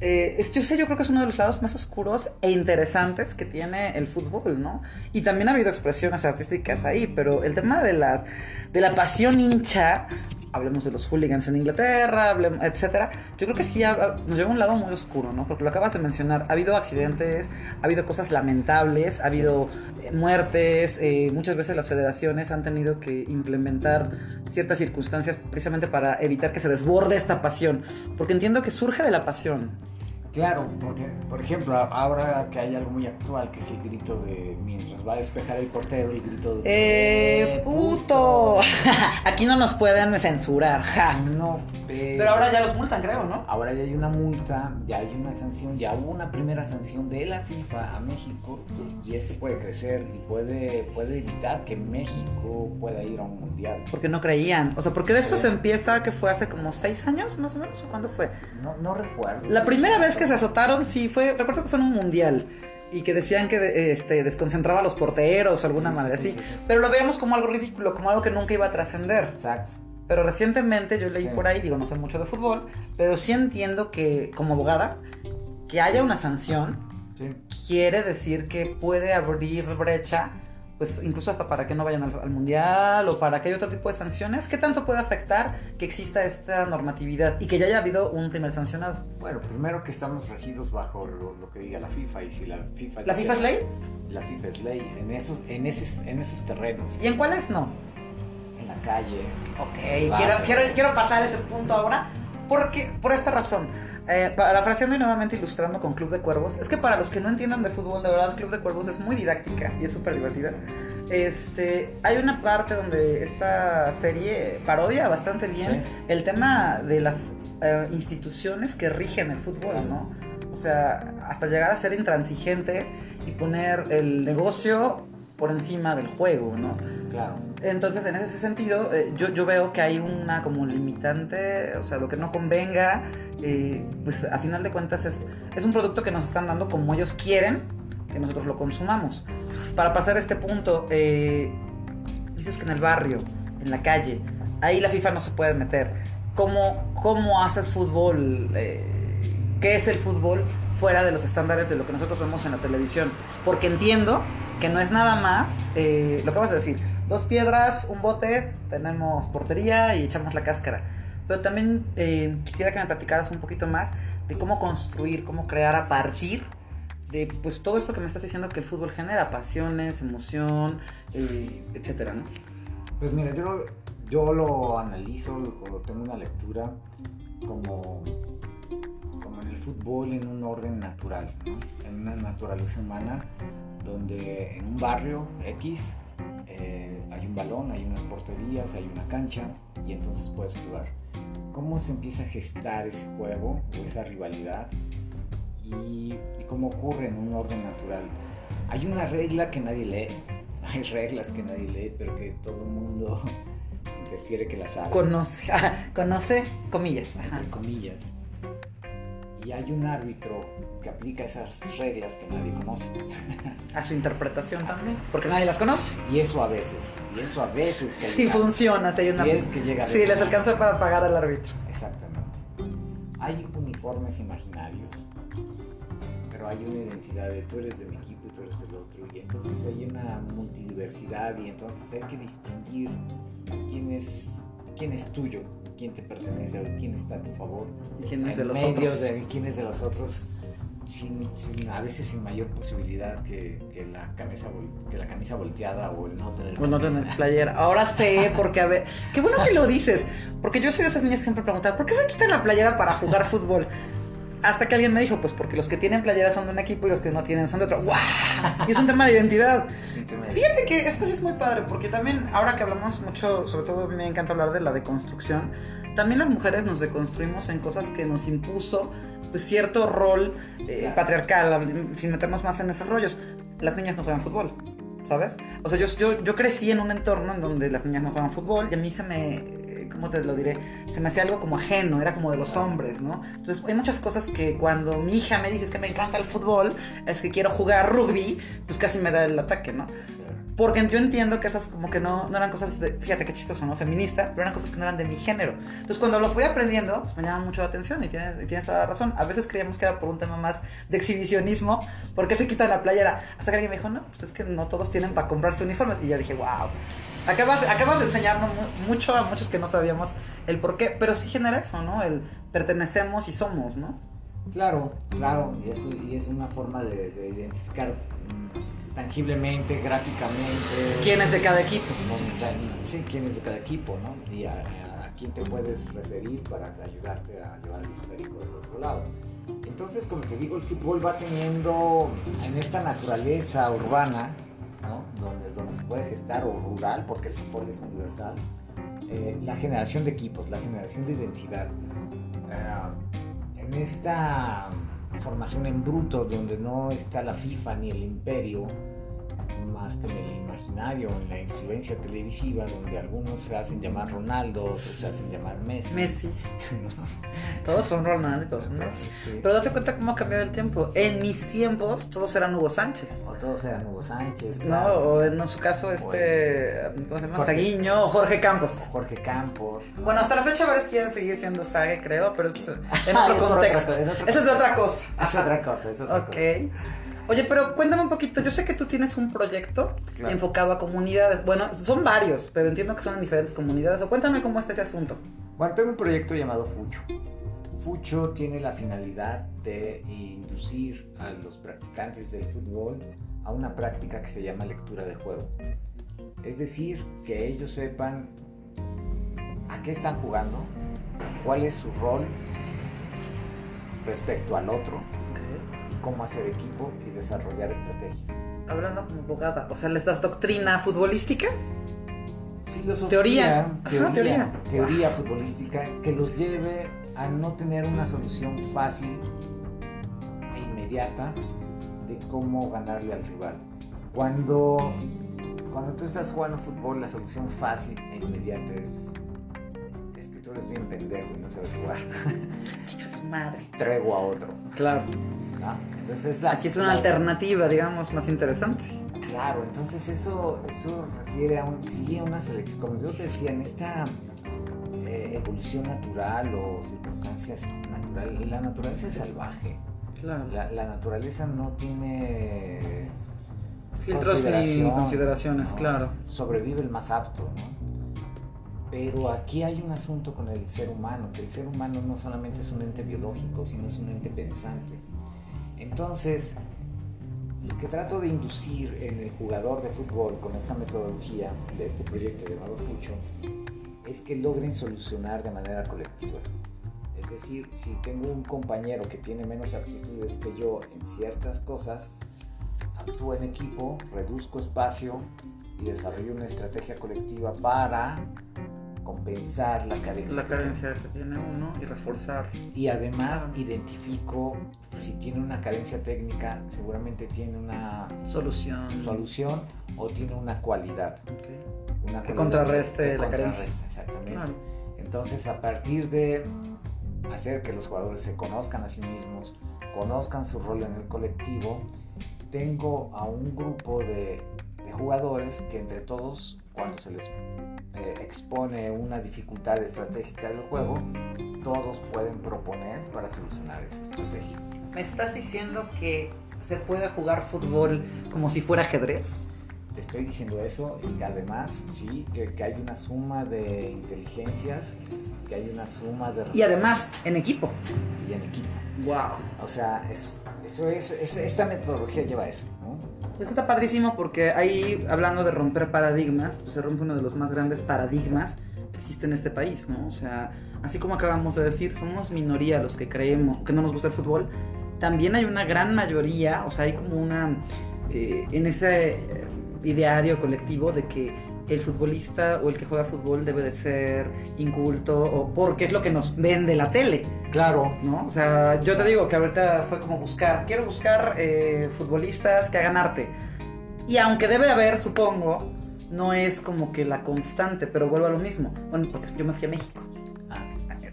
Eh, es- yo sé, yo creo que es uno de los lados más oscuros e interesantes que tiene el fútbol, ¿no? Y también ha habido expresiones artísticas ahí, pero el tema de las de la pasión hincha, hablemos de los hooligans en Inglaterra, hablem- etcétera, yo creo que sí ha- nos lleva a un lado muy oscuro, ¿no? Porque lo acabas de mencionar, ha habido accidentes, ha habido cosas lamentables, ha habido eh, muertes, eh, muchas veces las federaciones han tenido que implementar ciertas circunstancias precisamente para evitar que se desborde esta pasión, porque entiendo que surge de la pasión. Claro, porque, por ejemplo, ahora que hay algo muy actual, que es el grito de mientras va a despejar el portero, el grito de. ¡Eh, puto! Aquí no nos pueden censurar, ja. No, Pero ahora ya los multan, creo, ¿no? Ahora ya hay una multa, ya hay una sanción, ya hubo una primera sanción de la FIFA a México y esto puede crecer y puede, puede evitar que México pueda ir a un mundial. Porque no creían. O sea, porque de esto Sí. se empieza que fue hace como seis años, más o menos, ¿o cuándo fue? No, no recuerdo. La primera vez que se azotaron, sí, fue, recuerdo que fue en un mundial. Y que decían que de- este, desconcentraba a los porteros o alguna Sí, manera sí, así. sí, sí. Pero lo veíamos como algo ridículo, como algo que nunca iba a trascender. Exacto. Pero recientemente yo leí por ahí, digo, no sé mucho de fútbol, pero sí entiendo que como abogada, que haya una sanción quiere decir que puede abrir brecha pues incluso hasta para que no vayan al, al mundial o para que haya otro tipo de sanciones, ¿qué tanto puede afectar que exista esta normatividad y que ya haya habido un primer sancionado? Bueno, primero que estamos regidos bajo lo, lo que diga la FIFA y si la FIFA... ¿La dice- FIFA es ley? La FIFA es ley en esos, en esos, en esos terrenos, ¿Y en cuáles no? en la calle. Ok, quiero, quiero, quiero pasar ese punto ahora. Porque, por esta razón, eh, parafraseando y nuevamente ilustrando con Club de Cuervos, es que para los que no entiendan de fútbol, de verdad, Club de Cuervos es muy didáctica y es súper divertida. Este, hay una parte donde esta serie parodia bastante bien Sí. el tema de las eh, instituciones que rigen el fútbol, ¿no? O sea, hasta llegar a ser intransigentes y poner el negocio por encima del juego, ¿no? Claro. Entonces, en ese sentido, eh, yo, yo veo que hay una como limitante, o sea, lo que no convenga, eh, pues a final de cuentas es, es un producto que nos están dando como ellos quieren que nosotros lo consumamos. Para pasar este punto, eh, dices que en el barrio, en la calle, ahí la FIFA no se puede meter. ¿Cómo, cómo haces fútbol? Eh, ¿Qué es el fútbol fuera de los estándares de lo que nosotros vemos en la televisión? Porque entiendo que no es nada más eh, lo que vas a decir. Dos piedras, un bote, tenemos portería y echamos la cáscara. Pero también eh, quisiera que me platicaras un poquito más de cómo construir, cómo crear a partir de pues todo esto que me estás diciendo que el fútbol genera, pasiones, emoción, eh, etcétera, ¿no? Pues mira, yo, yo lo analizo o tengo una lectura como, como en el fútbol en un orden natural, en una naturaleza humana, donde en un barrio X eh, hay un balón, hay unas porterías, hay una cancha y entonces puedes jugar. ¿Cómo se empieza a gestar ese juego o esa rivalidad? Y, y cómo ocurre en un orden natural. Hay una regla que nadie lee, hay reglas que nadie lee, pero que todo el mundo interfiere que las sabe, Conoce, conoce, comillas. ajá. entre comillas. Y hay un árbitro que aplica esas reglas que nadie conoce. A su interpretación también, porque nadie las conoce. Y eso a veces, y eso a veces que Si funciona, si hay una... Si es que llega a Sí, les veces. alcanzó para pagar al árbitro. Exactamente. Hay uniformes imaginarios, pero hay una identidad de tú eres de mi equipo y tú eres del otro, y entonces hay una multidiversidad y entonces hay que distinguir quién es, quién es tuyo, quién te pertenece, o quién está a tu favor, ¿Y quién es de los medio otros? de quién es de los otros, sin, sin- a veces sin mayor posibilidad que, que la camisa que la camisa volteada o el no tener Pues no tener playera. Ahora sé, porque a ver. Qué bueno que lo dices. Porque yo soy de esas niñas que siempre preguntaba, ¿por qué se quitan la playera para jugar fútbol? Hasta que alguien me dijo, pues porque los que tienen playera son de un equipo y los que no tienen son de otro. ¡Wow! Y es un tema de identidad. Fíjate que esto sí es muy padre, porque también, ahora que hablamos mucho, sobre todo me encanta hablar de la deconstrucción, también las mujeres nos deconstruimos en cosas que nos impuso pues, cierto rol eh, patriarcal, sin meternos más en esos rollos. Las niñas no juegan fútbol, ¿sabes? O sea, yo, yo, yo crecí en un entorno en donde las niñas no juegan fútbol y a mí se me, ¿cómo te lo diré? Se me hacía algo como ajeno, era como de los hombres, ¿no? Entonces hay muchas cosas que cuando mi hija me dice "Es que me encanta el fútbol, es que quiero jugar rugby, pues casi me da el ataque, ¿no? Porque yo entiendo que esas como que no, no eran cosas de, fíjate qué chistoso, ¿no? Feminista, pero eran cosas que no eran de mi género. Entonces cuando los fui aprendiendo, pues me llama mucho la atención y tienes, tienes toda la razón. A veces creíamos que era por un tema más de exhibicionismo, ¿por qué se quitan la playera? Hasta que alguien me dijo, no, pues es que no todos tienen para comprarse uniformes. Y yo dije, wow, acabas, acabas de enseñarnos mu- mucho a muchos que no sabíamos el por qué, pero sí genera eso, ¿no? El pertenecemos y somos, ¿no? Claro, claro, y eso y es una forma de, de identificar mm, tangiblemente, gráficamente. ¿Quién es de cada equipo? Sí, quién es de cada equipo, ¿no? Y a, a- quién te puedes referir para ayudarte a llevar el histórico del otro lado. Entonces, como te digo, el fútbol va teniendo en esta naturaleza urbana, ¿no? Donde, donde se puede gestar, o rural, porque el fútbol es universal, eh, la generación de equipos, la generación de identidad. Eh, en esta formación en bruto, donde no está la FIFA ni el imperio, más que en el imaginario, en la influencia televisiva, donde algunos se hacen llamar Ronaldo, otros se hacen llamar Messi. Messi. Todos son Ronaldo y todos son Messi. Sí. Pero date cuenta cómo ha cambiado el tiempo. En mis tiempos, todos eran Hugo Sánchez. O todos eran Hugo Sánchez, No, o en su caso, este. ¿Cómo se llama? Jorge. Saguiño o Jorge O Campos. Jorge Campos. Bueno, hasta la fecha varios quieren seguir siendo Sague, creo, pero es en Ah, otro por otra contexto. cosa, es otra Esa es cosa. otra cosa. Es otra cosa, es otra Ok. cosa. Oye, pero cuéntame un poquito, yo sé que tú tienes un proyecto Claro. enfocado a comunidades. Bueno, son varios, pero entiendo que son en diferentes comunidades. O cuéntame cómo está ese asunto. Bueno, tengo un proyecto llamado Fucho. Fucho tiene la finalidad de inducir a los practicantes del fútbol a una práctica que se llama lectura de juego. Es decir, que ellos sepan a qué están jugando, cuál es su rol respecto al otro, cómo hacer equipo y desarrollar estrategias. Hablando como abogada, o sea, ¿les das doctrina futbolística? Filosofía, Teoría. Ajá, teoría, teoría. teoría futbolística que los lleve a no tener una solución fácil e inmediata de cómo ganarle al rival. Cuando, cuando tú estás jugando fútbol, la solución fácil e inmediata es, es que tú eres bien pendejo y no sabes jugar. Es madre. Trego a otro. Claro. ¿No? Entonces es la, Aquí es una la- alternativa, digamos, más interesante. Claro, entonces eso, eso refiere a, un, sí, a una selección, como yo te decía, en esta eh, evolución natural o circunstancias naturales, la naturaleza es salvaje, Claro. la, la naturaleza no tiene Filtros ni consideraciones, ¿no? claro. Sobrevive el más apto, ¿no? Pero aquí hay un asunto con el ser humano, que el ser humano no solamente es un ente biológico, sino es un ente pensante. Entonces, lo que trato de inducir en el jugador de fútbol con esta metodología de este proyecto llamado Fucho es que logren solucionar de manera colectiva. Es decir, si tengo un compañero que tiene menos aptitudes que yo en ciertas cosas, actúo en equipo, reduzco espacio y desarrollo una estrategia colectiva para compensar la carencia. La que carencia que tiene uno y reforzar. Y además Claro. identifico si tiene una carencia técnica, seguramente tiene una Solución. solución o tiene una cualidad. Ok. Una Que cualidad contrarreste que la carencia. contrarreste, Exactamente. Claro. Entonces, a partir de hacer que los jugadores se conozcan a sí mismos, conozcan su rol en el colectivo, tengo a un grupo de, de jugadores que entre todos, cuando se les expone una dificultad estratégica del juego, todos pueden proponer para solucionar esa estrategia. ¿Me estás diciendo que se puede jugar fútbol como si fuera ajedrez? Te estoy diciendo eso y además, sí, que, que hay una suma de inteligencias, que hay una suma de... Y además, en equipo. Y en equipo. Wow. O sea, es- eso es, es- esta metodología lleva eso, Esto está padrísimo porque ahí, hablando de romper paradigmas, pues se rompe uno de los más grandes paradigmas que existe en este país, ¿no? O sea, así como acabamos de decir, somos minoría los que creemos que no nos gusta el fútbol, también hay una gran mayoría, o sea, hay como una, eh, en ese eh, ideario colectivo de que el futbolista o el que juega fútbol debe de ser inculto o porque es lo que nos vende la tele. Claro. ¿no? O sea, yo te digo que ahorita fue como buscar, quiero buscar eh, futbolistas que hagan arte. Y aunque debe haber, supongo, no es como que la constante, pero vuelvo a lo mismo. Bueno, porque yo me fui a México.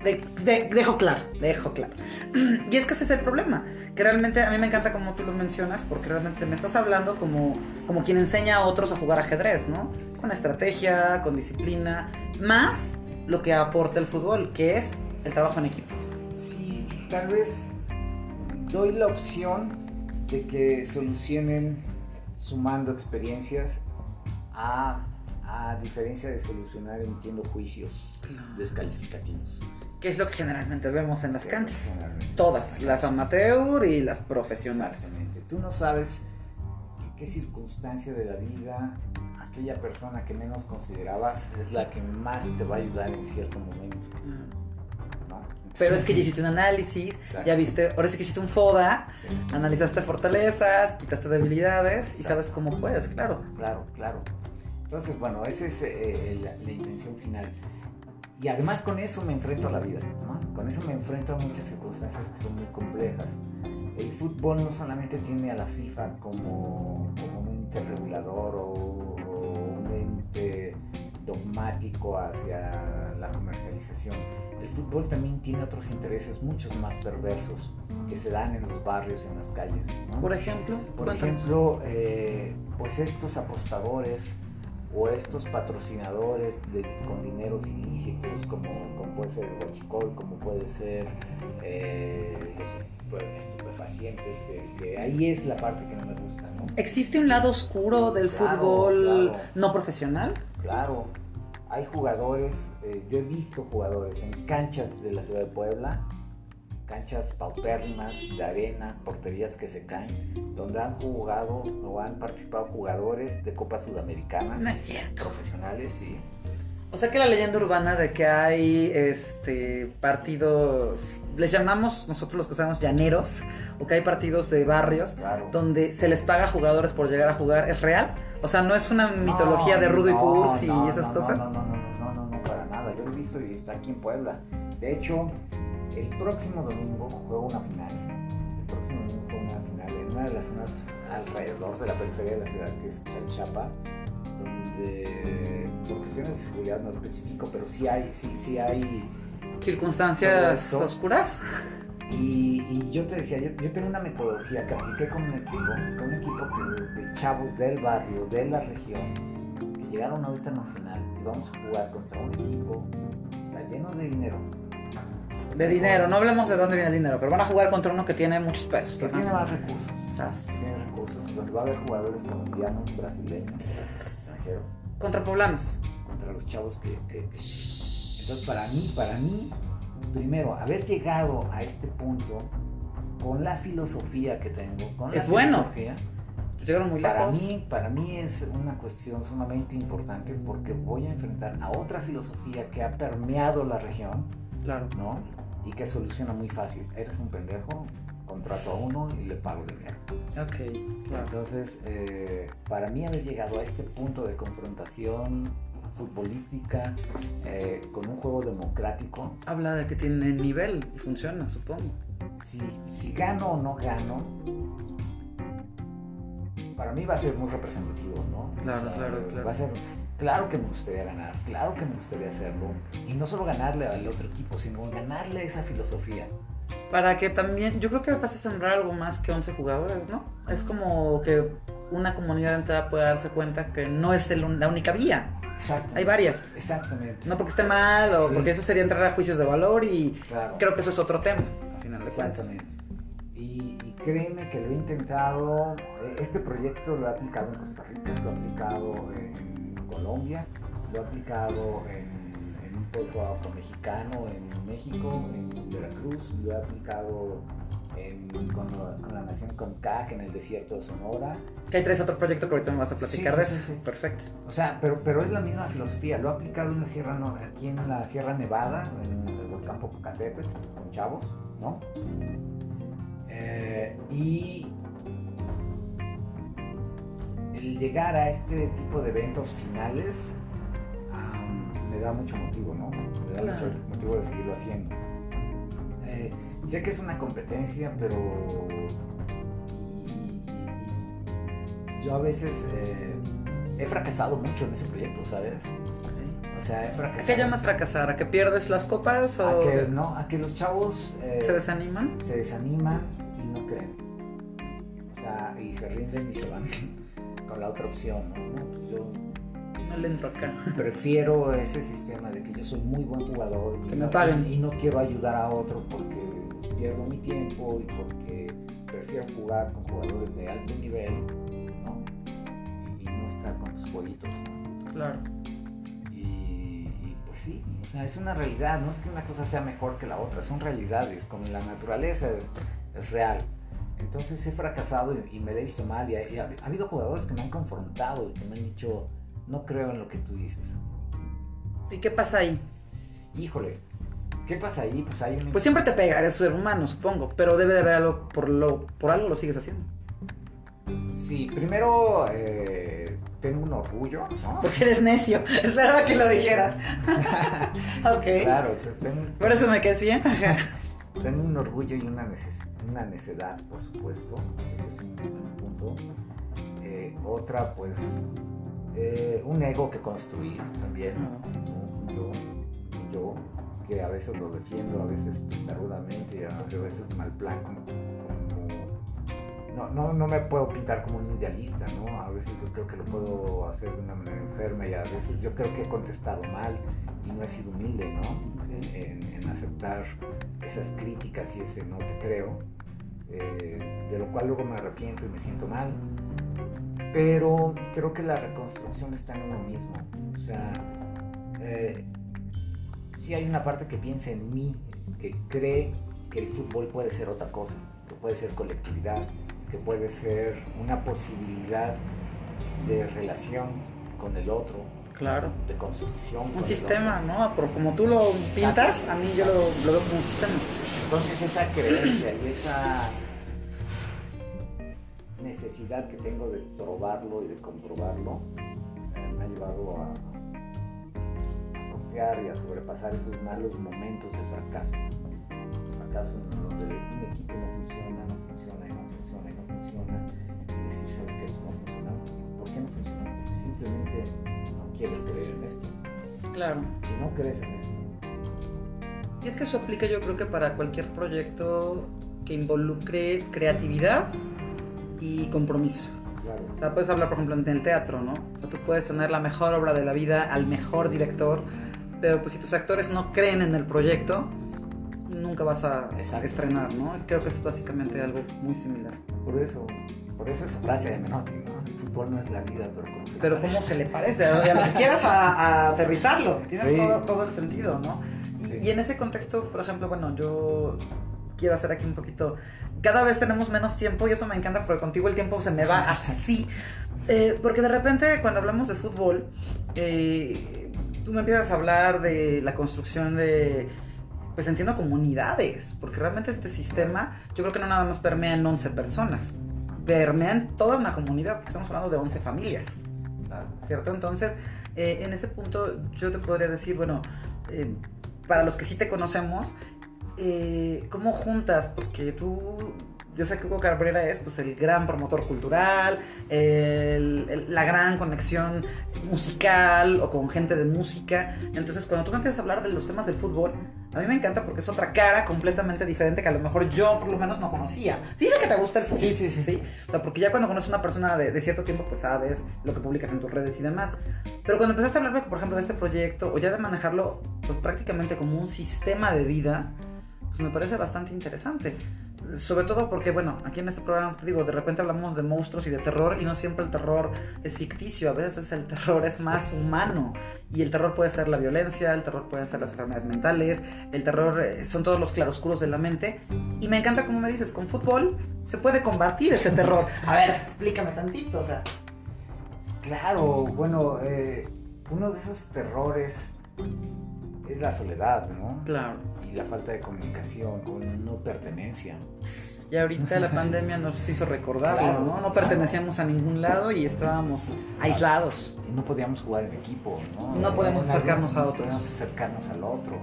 De- de- dejo claro, dejo claro. Y es que ese es el problema, que realmente a mí me encanta como tú lo mencionas, porque realmente me estás hablando como, como quien enseña a otros a jugar ajedrez, ¿no? Con estrategia, con disciplina, más lo que aporta el fútbol, que es el trabajo en equipo. Sí, tal vez doy la opción de que solucionen sumando experiencias a, a diferencia de solucionar emitiendo juicios descalificativos. Que es lo que generalmente vemos en las Que canchas. Todas, las amateur y las profesionales. Exactamente. Tú no sabes en qué circunstancia de la vida aquella persona que menos considerabas es la que más te va a ayudar en cierto momento. ¿no? Pero es que ya hiciste un análisis, Exacto. ya viste, ahora sí que hiciste un FODA, Sí. analizaste fortalezas, quitaste debilidades y sabes cómo puedes, claro. Claro, claro. Entonces, bueno, esa es eh, la, la intención final. Y además con eso me enfrento a la vida, ¿no? Con eso me enfrento a muchas circunstancias que son muy complejas. El fútbol no solamente tiene a la FIFA como, como un ente regulador o, o un ente dogmático hacia la comercialización. El fútbol también tiene otros intereses muchos más perversos que se dan en los barrios, en las calles. ¿no? Por ejemplo, Por cuéntanos. ejemplo, eh, pues estos apostadores o estos patrocinadores de- con dineros ilícitos como puede ser el huachicol, como puede ser eh, los estupe- estupefacientes, que, que ahí es la parte que no me gusta, ¿no? ¿Existe un lado oscuro del Claro, fútbol claro. no profesional? Claro, hay jugadores, eh, yo he visto jugadores en canchas de la ciudad de Puebla, canchas paupérrimas de arena, porterías que se caen, donde han jugado o han participado jugadores de Copa Sudamericanas. No es cierto. Profesionales, sí. O sea que la leyenda urbana de que hay este partidos, les llamamos nosotros los que usamos llaneros, o que hay partidos de barrios Claro. donde se les paga a jugadores por llegar a jugar, ¿es real? O sea, no es una mitología No, de Rudo y no, Cursi no, y esas cosas. No, no, no, no, no, no, no, para nada. Yo lo he visto y está aquí en Puebla. De hecho, el próximo domingo juego una final. El próximo domingo juego una final en una de las zonas alrededor de la periferia de la ciudad, que es Chalchapa, donde por cuestiones de seguridad no especifico, pero sí hay, sí, sí hay Circunstancias oscuras. y, y yo te decía, yo, yo tengo una metodología que apliqué con un equipo, con un equipo que- de chavos del barrio, de la región, que llegaron ahorita en la final y vamos a jugar contra un equipo que está lleno de dinero, De dinero, no hablamos de dónde viene el dinero, pero van a jugar contra uno que tiene muchos pesos. que tiene más recursos, tiene recursos, donde va a haber jugadores colombianos, brasileños, extranjeros, Contra poblanos. contra los chavos que, que- que- Entonces para mí, para mí, primero, haber llegado a este punto con la filosofía que tengo, con la Es bueno. filosofía, Pues llegaron muy Para lejos. mí, para mí es una cuestión sumamente importante porque voy a enfrentar a otra filosofía que ha permeado la región, Claro. ¿no? Y que soluciona muy fácil. Eres un pendejo, contrato a uno y le pago dinero. Ok, claro. Entonces, eh, para mí haber llegado a este punto de confrontación futbolística eh, con un juego democrático, Habla de que tiene nivel y funciona, supongo. si, si gano o no gano, para mí va a ser muy representativo, ¿no? Claro, claro, claro. Va a ser, claro que me gustaría ganar, claro que me gustaría hacerlo. Y no solo ganarle al otro equipo, sino ganarle esa filosofía. Para que también, yo creo que vas a sembrar algo más que 11 jugadores, ¿no? Es como que una comunidad entera pueda darse cuenta que no es el- la única vía. Exacto. Hay varias. Exactamente. No porque esté mal o Sí. porque eso sería entrar a juicios de valor y claro. creo que eso es otro tema, al final de cuentas. Exactamente. Y, y créeme que lo he intentado, eh, este proyecto lo he aplicado en Costa Rica, lo he aplicado en Colombia, lo he aplicado en, en un pueblo afromexicano en México, en Veracruz, lo he aplicado en- con, la- con la nación Comcac en el desierto de Sonora. Que ahí traes otro proyecto que ahorita me vas a platicar Sí, de sí, eso. sí, sí. Perfecto. O sea, pero, pero es la misma filosofía. Lo he aplicado en la Sierra, aquí en la Sierra Nevada, en el volcán Popocatépetl, con chavos, ¿no? Eh, y el llegar a este tipo de eventos finales me da mucho motivo, ¿no? Me da Claro. mucho motivo de seguirlo haciendo. Eh, sé que es una competencia, pero yo a veces eh, he fracasado mucho en ese proyecto, ¿sabes? O sea, he ¿A fracasado. qué llamas fracasar? ¿A que pierdes las copas o A que, no, a que los chavos eh, se desaniman? se desaniman y no creen. O sea, y se rinden y se van la otra opción, ¿no? No, pues yo No le entro acá. prefiero ese sistema de que yo soy muy buen jugador y Que me no, paguen. y no quiero ayudar a otro porque pierdo mi tiempo y porque prefiero jugar con jugadores de alto nivel, ¿no? Y, y no estar con tus jueguitos, ¿no? Claro. Y, y, pues sí, o sea, es una realidad, no es que una cosa sea mejor que la otra, son realidades, como la naturaleza es, es real. Entonces he fracasado y, y me la he visto mal y, ha, y ha- ha habido jugadores que me han confrontado y que me han dicho, no creo en lo que tú dices. ¿Y qué pasa ahí? Híjole, ¿qué pasa ahí? Pues hay un... Pues siempre te pega, eres ser humano, supongo, pero debe de haber algo por lo por algo lo sigues haciendo. Sí, primero eh, tengo un orgullo, ¿no? Porque eres necio. Esperaba que lo dijeras. ok. Claro, tengo, Por eso me quedes bien. Tengo un orgullo y una, neces una necedad, por supuesto. Ese es un, un punto. Eh, otra, pues, eh, un ego que construir también. ¿no? Yo, yo, que a veces lo defiendo, a veces testarudamente, a veces mal plan, como- no, no, no me puedo pintar como un idealista, ¿no? A veces yo creo que lo puedo hacer de una manera enferma y a veces yo creo que he contestado mal y no he sido humilde, ¿no? En, en aceptar esas críticas y ese no te creo, eh, de lo cual luego me arrepiento y me siento mal. Pero creo que la reconstrucción está en uno mismo. O sea, eh, si hay una parte que piensa en mí, que cree que el fútbol puede ser otra cosa, que puede ser colectividad, que puede ser una posibilidad de relación con el otro, Claro. de construcción. con Un sistema. ¿no? Como tú lo pintas, Exacto, a mí yo lo, lo veo como un sistema. Entonces esa creencia y esa necesidad que tengo de probarlo y de comprobarlo eh, me ha llevado a, a sortear y a sobrepasar esos malos momentos de fracaso. El fracaso en donde un equipo no funciona, no funciona y no funciona y no funciona. Y decir, ¿sabes qué? Pues no funciona. ¿Por qué no funciona? Porque simplemente quieres creer en esto. Claro. Si no crees en esto, Y es que eso aplica yo creo que para cualquier proyecto que involucre creatividad y compromiso. claro. O sea, puedes hablar, por ejemplo, en el teatro, ¿no? O sea, tú puedes tener la mejor obra de la vida al mejor director, pero pues si tus actores no creen en el proyecto, nunca vas a Exacto. estrenar, ¿no? Creo que es básicamente algo muy similar. Por eso, por eso esa frase de Menotti, ¿no? Fútbol no es la vida, pero como se le Pero parece. cómo se le parece, a lo que quieras a, a aterrizarlo, tienes Sí. todo, todo el sentido, ¿no? Y, Sí. y en ese contexto, por ejemplo, bueno, yo quiero hacer aquí un poquito, cada vez tenemos menos tiempo y eso me encanta porque contigo el tiempo se me va así, Eh, porque de repente cuando hablamos de fútbol, eh, tú me empiezas a hablar de la construcción de... Pues entiendo comunidades, porque realmente este sistema yo creo que no nada más permea en 11 personas, permea en toda una comunidad, porque estamos hablando de 11 familias. ¿cierto? Entonces, eh, en ese punto yo te podría decir, bueno, eh, para los que sí te conocemos, eh, ¿cómo juntas? Porque tú, yo sé que Hugo Cabrera es pues, el gran promotor cultural, el- el- la gran conexión musical o con gente de música. Entonces, cuando tú me empiezas a hablar de los temas del fútbol, a mí me encanta porque es otra cara completamente diferente que a lo mejor yo por lo menos no conocía. Sí sé que te gusta el fútbol. Sí, sí, sí. O sea, porque ya cuando conoces a una persona de, de cierto tiempo, pues sabes lo que publicas en tus redes y demás. Pero cuando empezaste a hablarme, por ejemplo, de este proyecto, o ya de manejarlo, pues prácticamente como un sistema de vida, me parece bastante interesante. Sobre todo porque, bueno, aquí en este programa, digo, de repente hablamos de monstruos y de terror, y no siempre el terror es ficticio, a veces el terror es más humano. Y el terror puede ser la violencia, el terror pueden ser las enfermedades mentales, el terror eh, son todos los claroscuros de la mente. Y me encanta como me dices, con fútbol se puede combatir ese terror. A ver, explícame tantito, o sea. Claro, bueno, eh, uno de esos terrores es la soledad, ¿no? Claro. Y la falta de comunicación o no pertenencia. Y ahorita la pandemia nos hizo recordarlo, Claro, ¿no? No claro. pertenecíamos a ningún lado y estábamos aislados. Y no podíamos jugar en equipo, ¿no? No podíamos acercarnos a no otros. podíamos acercarnos al otro.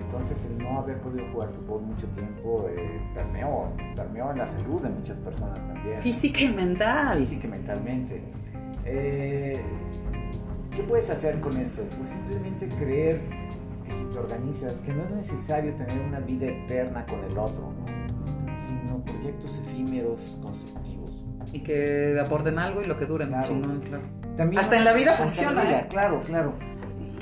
Entonces, el no haber podido jugar fútbol mucho tiempo eh, permeó, permeó en la salud de muchas personas también. Física y mental. física y mentalmente. Eh, ¿Qué puedes hacer con esto? Pues simplemente creer que si te organizas, que no es necesario tener una vida eterna con el otro, ¿no? sino proyectos efímeros, constructivos. Y que aporten algo y lo que duren. Claro. chingón, claro. También, Hasta en la vida funciona, la vida, ¿eh? Claro, claro.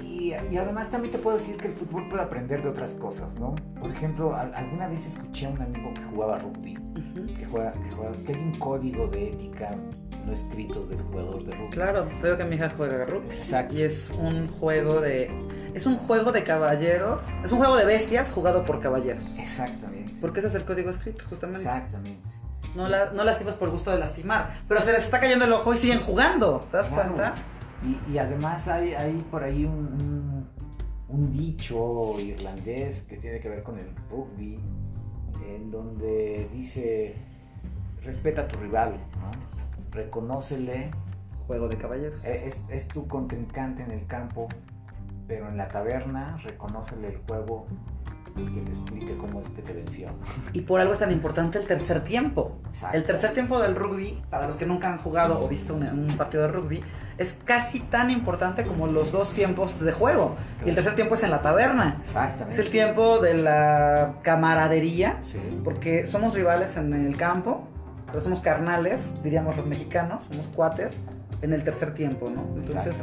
Y, y además también te puedo decir que el fútbol puede aprender de otras cosas, ¿no? Por ejemplo, al- alguna vez escuché a un amigo que jugaba rugby, Ujú. que, juega, que, juega- que hay un código de ética no escrito del jugador de rugby. Claro, veo que mi hija juega rugby. Exacto. Y es un juego de. Es un juego de caballeros. Es un juego de bestias jugado por caballeros. Exactamente. Porque ese es el código escrito, justamente. Exactamente. No, la, no lastimas por gusto de lastimar. Pero se les está cayendo el ojo y siguen jugando. ¿Te das Claro. cuenta? Y, y además hay, hay por ahí un, un- un dicho irlandés que tiene que ver con el rugby, en donde dice, respeta a tu rival, ¿no? reconócele, Juego de caballeros. e- es, es tu contrincante en el campo, pero en la taberna reconócele el juego y que te explique cómo es que te venció. Y por algo es tan importante el tercer tiempo. Exacto. El tercer tiempo del rugby, para los que nunca han jugado o visto un, un partido de rugby, es casi tan importante como los dos tiempos de juego. Y el tercer tiempo es en la taberna. Exactamente. Es el tiempo de la camaradería, Sí. porque somos rivales en el campo, pero somos carnales, diríamos los mexicanos, somos cuates en el tercer tiempo, ¿no? Entonces,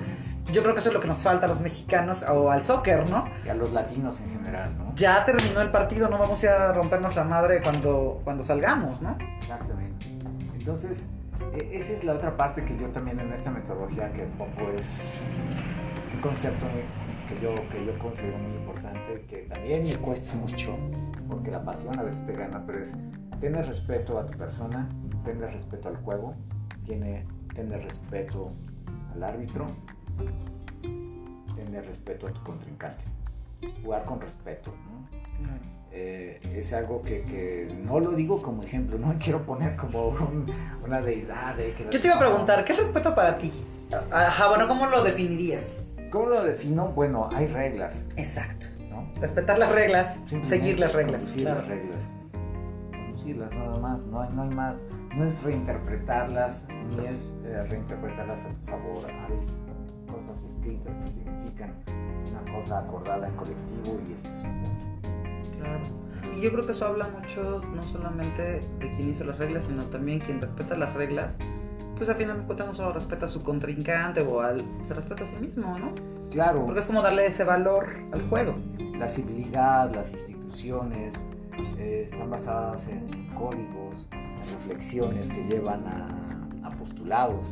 yo creo que eso es lo que nos falta a los mexicanos o al soccer, ¿no? Y a los latinos en general, ¿no? Ya terminó el partido, no vamos a rompernos la madre cuando, cuando salgamos, ¿no? Exactamente. Entonces, e- esa es la otra parte que yo también en esta metodología, que poco es un concepto muy- que yo, que yo considero muy importante, que también me cuesta mucho, porque la pasión a veces te gana, pero es tener respeto a tu persona, tener respeto al juego, tiene, tener respeto al árbitro, tener respeto a tu contrincante, jugar con respeto, ¿no? eh, es algo que, que no lo digo como ejemplo, no quiero poner como un- una deidad. de que Yo te iba a preguntar, ¿qué es respeto para ti? Ajá, bueno, ¿cómo lo definirías? ¿Cómo lo defino? Bueno, hay reglas, Exacto. Respetar las reglas, seguir las reglas. Claro. las reglas. Conducirlas nada más, no hay, no hay más. No es reinterpretarlas, ni es eh, reinterpretarlas a tu favor. Hay cosas escritas que significan una cosa acordada en colectivo y eso es Claro. Y yo creo que eso habla mucho no solamente de quien hizo las reglas, sino también quien respeta las reglas. Pues al final de cuentas no solo respeta a su contrincante o al. se respeta a sí mismo, ¿no? Claro, Porque es como darle ese valor al juego. La civilidad, las instituciones eh, están basadas en códigos, reflexiones que llevan a, a postulados.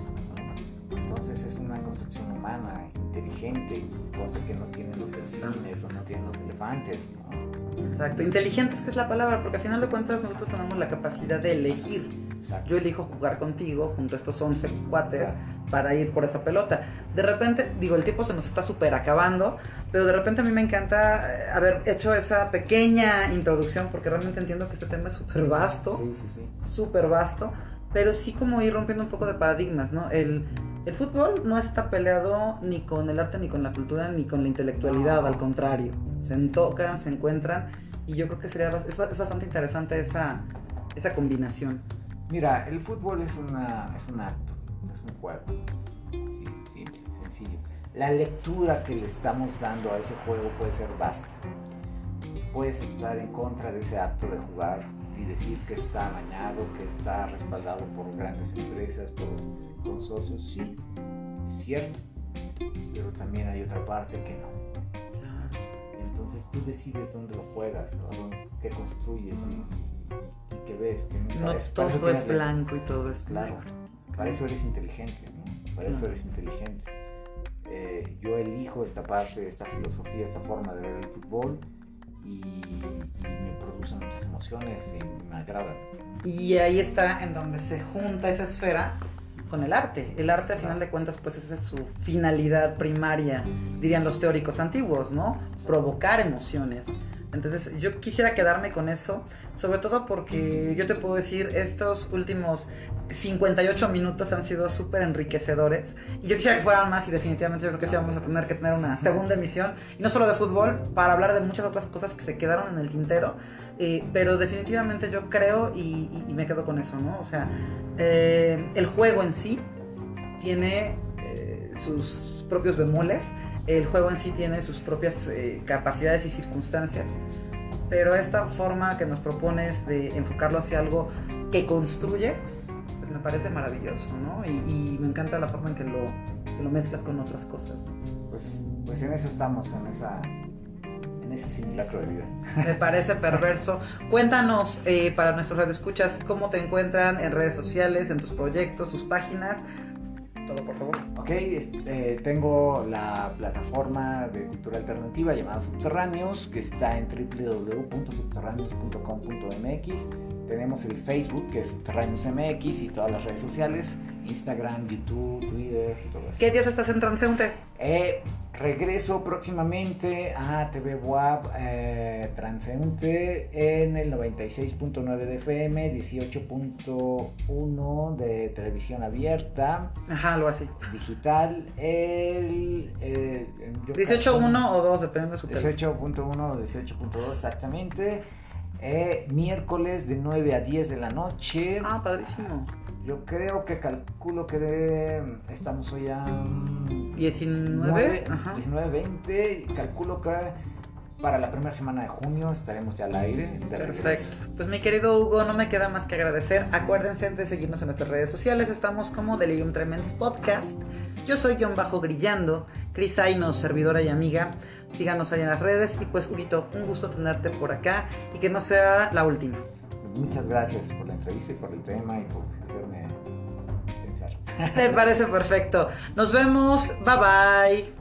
¿no? Entonces es una construcción humana, inteligente, cosa que no tienen los delfines o no tienen los elefantes. ¿no? Exacto. Inteligentes que es la palabra, porque al final de cuentas nosotros tenemos la capacidad de elegir. Exacto. Yo elijo jugar contigo junto a estos 11 cuates Claro. para ir por esa pelota. De repente, digo, el tiempo se nos está súper acabando, pero de repente a mí me encanta eh, haber hecho esa pequeña introducción porque realmente entiendo que este tema es súper vasto, Sí, sí, sí. súper vasto, pero sí como ir rompiendo un poco de paradigmas, ¿no? El, el fútbol no está peleado ni con el arte, ni con la cultura, ni con la intelectualidad, No. al contrario. Se tocan, se encuentran y yo creo que sería, es, es bastante interesante esa, esa combinación. Mira, el fútbol es, una, es un acto, es un juego. Sí, simple, sencillo. La lectura que le estamos dando a ese juego puede ser vasta. Puedes estar en contra de ese acto de jugar y decir que está amañado, que está respaldado por grandes empresas, por consorcios. Sí, es cierto. Pero también hay otra parte que no. Entonces tú decides dónde lo juegas, dónde- qué construyes y- y qué ves. Que No eso- eso todo es blanco y todo es Claro, para eso eres inteligente, ¿no? Para eso eres inteligente. Eh, yo elijo esta parte, esta filosofía, esta forma de ver el fútbol y, y me produce muchas emociones y me agrada. Y ahí está en donde se junta esa esfera con el arte. El arte, a final de cuentas, pues esa es su finalidad primaria, dirían los teóricos antiguos, ¿no? Provocar emociones. Entonces, yo quisiera quedarme con eso, sobre todo porque yo te puedo decir, estos últimos 58 minutos han sido súper enriquecedores. Y yo quisiera que fueran más y definitivamente yo creo que sí vamos a tener que tener una segunda emisión, y no solo de fútbol, para hablar de muchas otras cosas que se quedaron en el tintero. Eh, pero definitivamente yo creo y, me quedo con eso, ¿no? O sea, eh, el juego en sí tiene eh, sus propios bemoles, el juego en sí tiene sus propias eh, capacidades y circunstancias, pero esta forma que nos propones de enfocarlo hacia algo que construye, pues me parece maravilloso, ¿no? Y, y me encanta la forma en que lo, que lo mezclas con otras cosas. Pues, pues en eso estamos, en, esa, en ese simulacro de vida. Me parece perverso. Cuéntanos eh, para nuestros radioescuchas cómo te encuentran en redes sociales, en tus proyectos, tus páginas. Todo, por favor. Ok, este, tengo la plataforma de cultura alternativa llamada Subterráneos, que está en www.subterráneos.com.mx. Tenemos el Facebook, que es Subterráneos MX, y todas las redes sociales, Instagram, YouTube, Twitter, todo eso. ¿Qué días estás en Transeúnte? Eh, regreso próximamente a TV WAP eh, Transeúnte en el 96.9 de FM, 18.1 de televisión abierta, Ajá, algo así. digital, el... eh, yo- 18.1 o 2, dependiendo de su tele. 18.1 o 18.2 exactamente. Eh, miércoles de 9 a 10 de la noche. Ah, padrísimo. Yo creo que calculo que de- estamos hoy a... 19. Nueve, Ajá. 19, 20, y calculo que para la primera semana de junio estaremos ya al aire. De Perfecto. Pues mi querido Hugo, no me queda más que agradecer. Acuérdense de seguirnos en nuestras redes sociales. Estamos como Delirium Tremens Podcast. Yo soy Guión Bajo Grillando. Cris Ainos, servidora y amiga. Síganos ahí en las redes. Y pues, Huguito, un gusto tenerte por acá. Y que no sea la última. Muchas gracias por la entrevista y por el tema y por. Me parece perfecto. Nos vemos. Bye bye.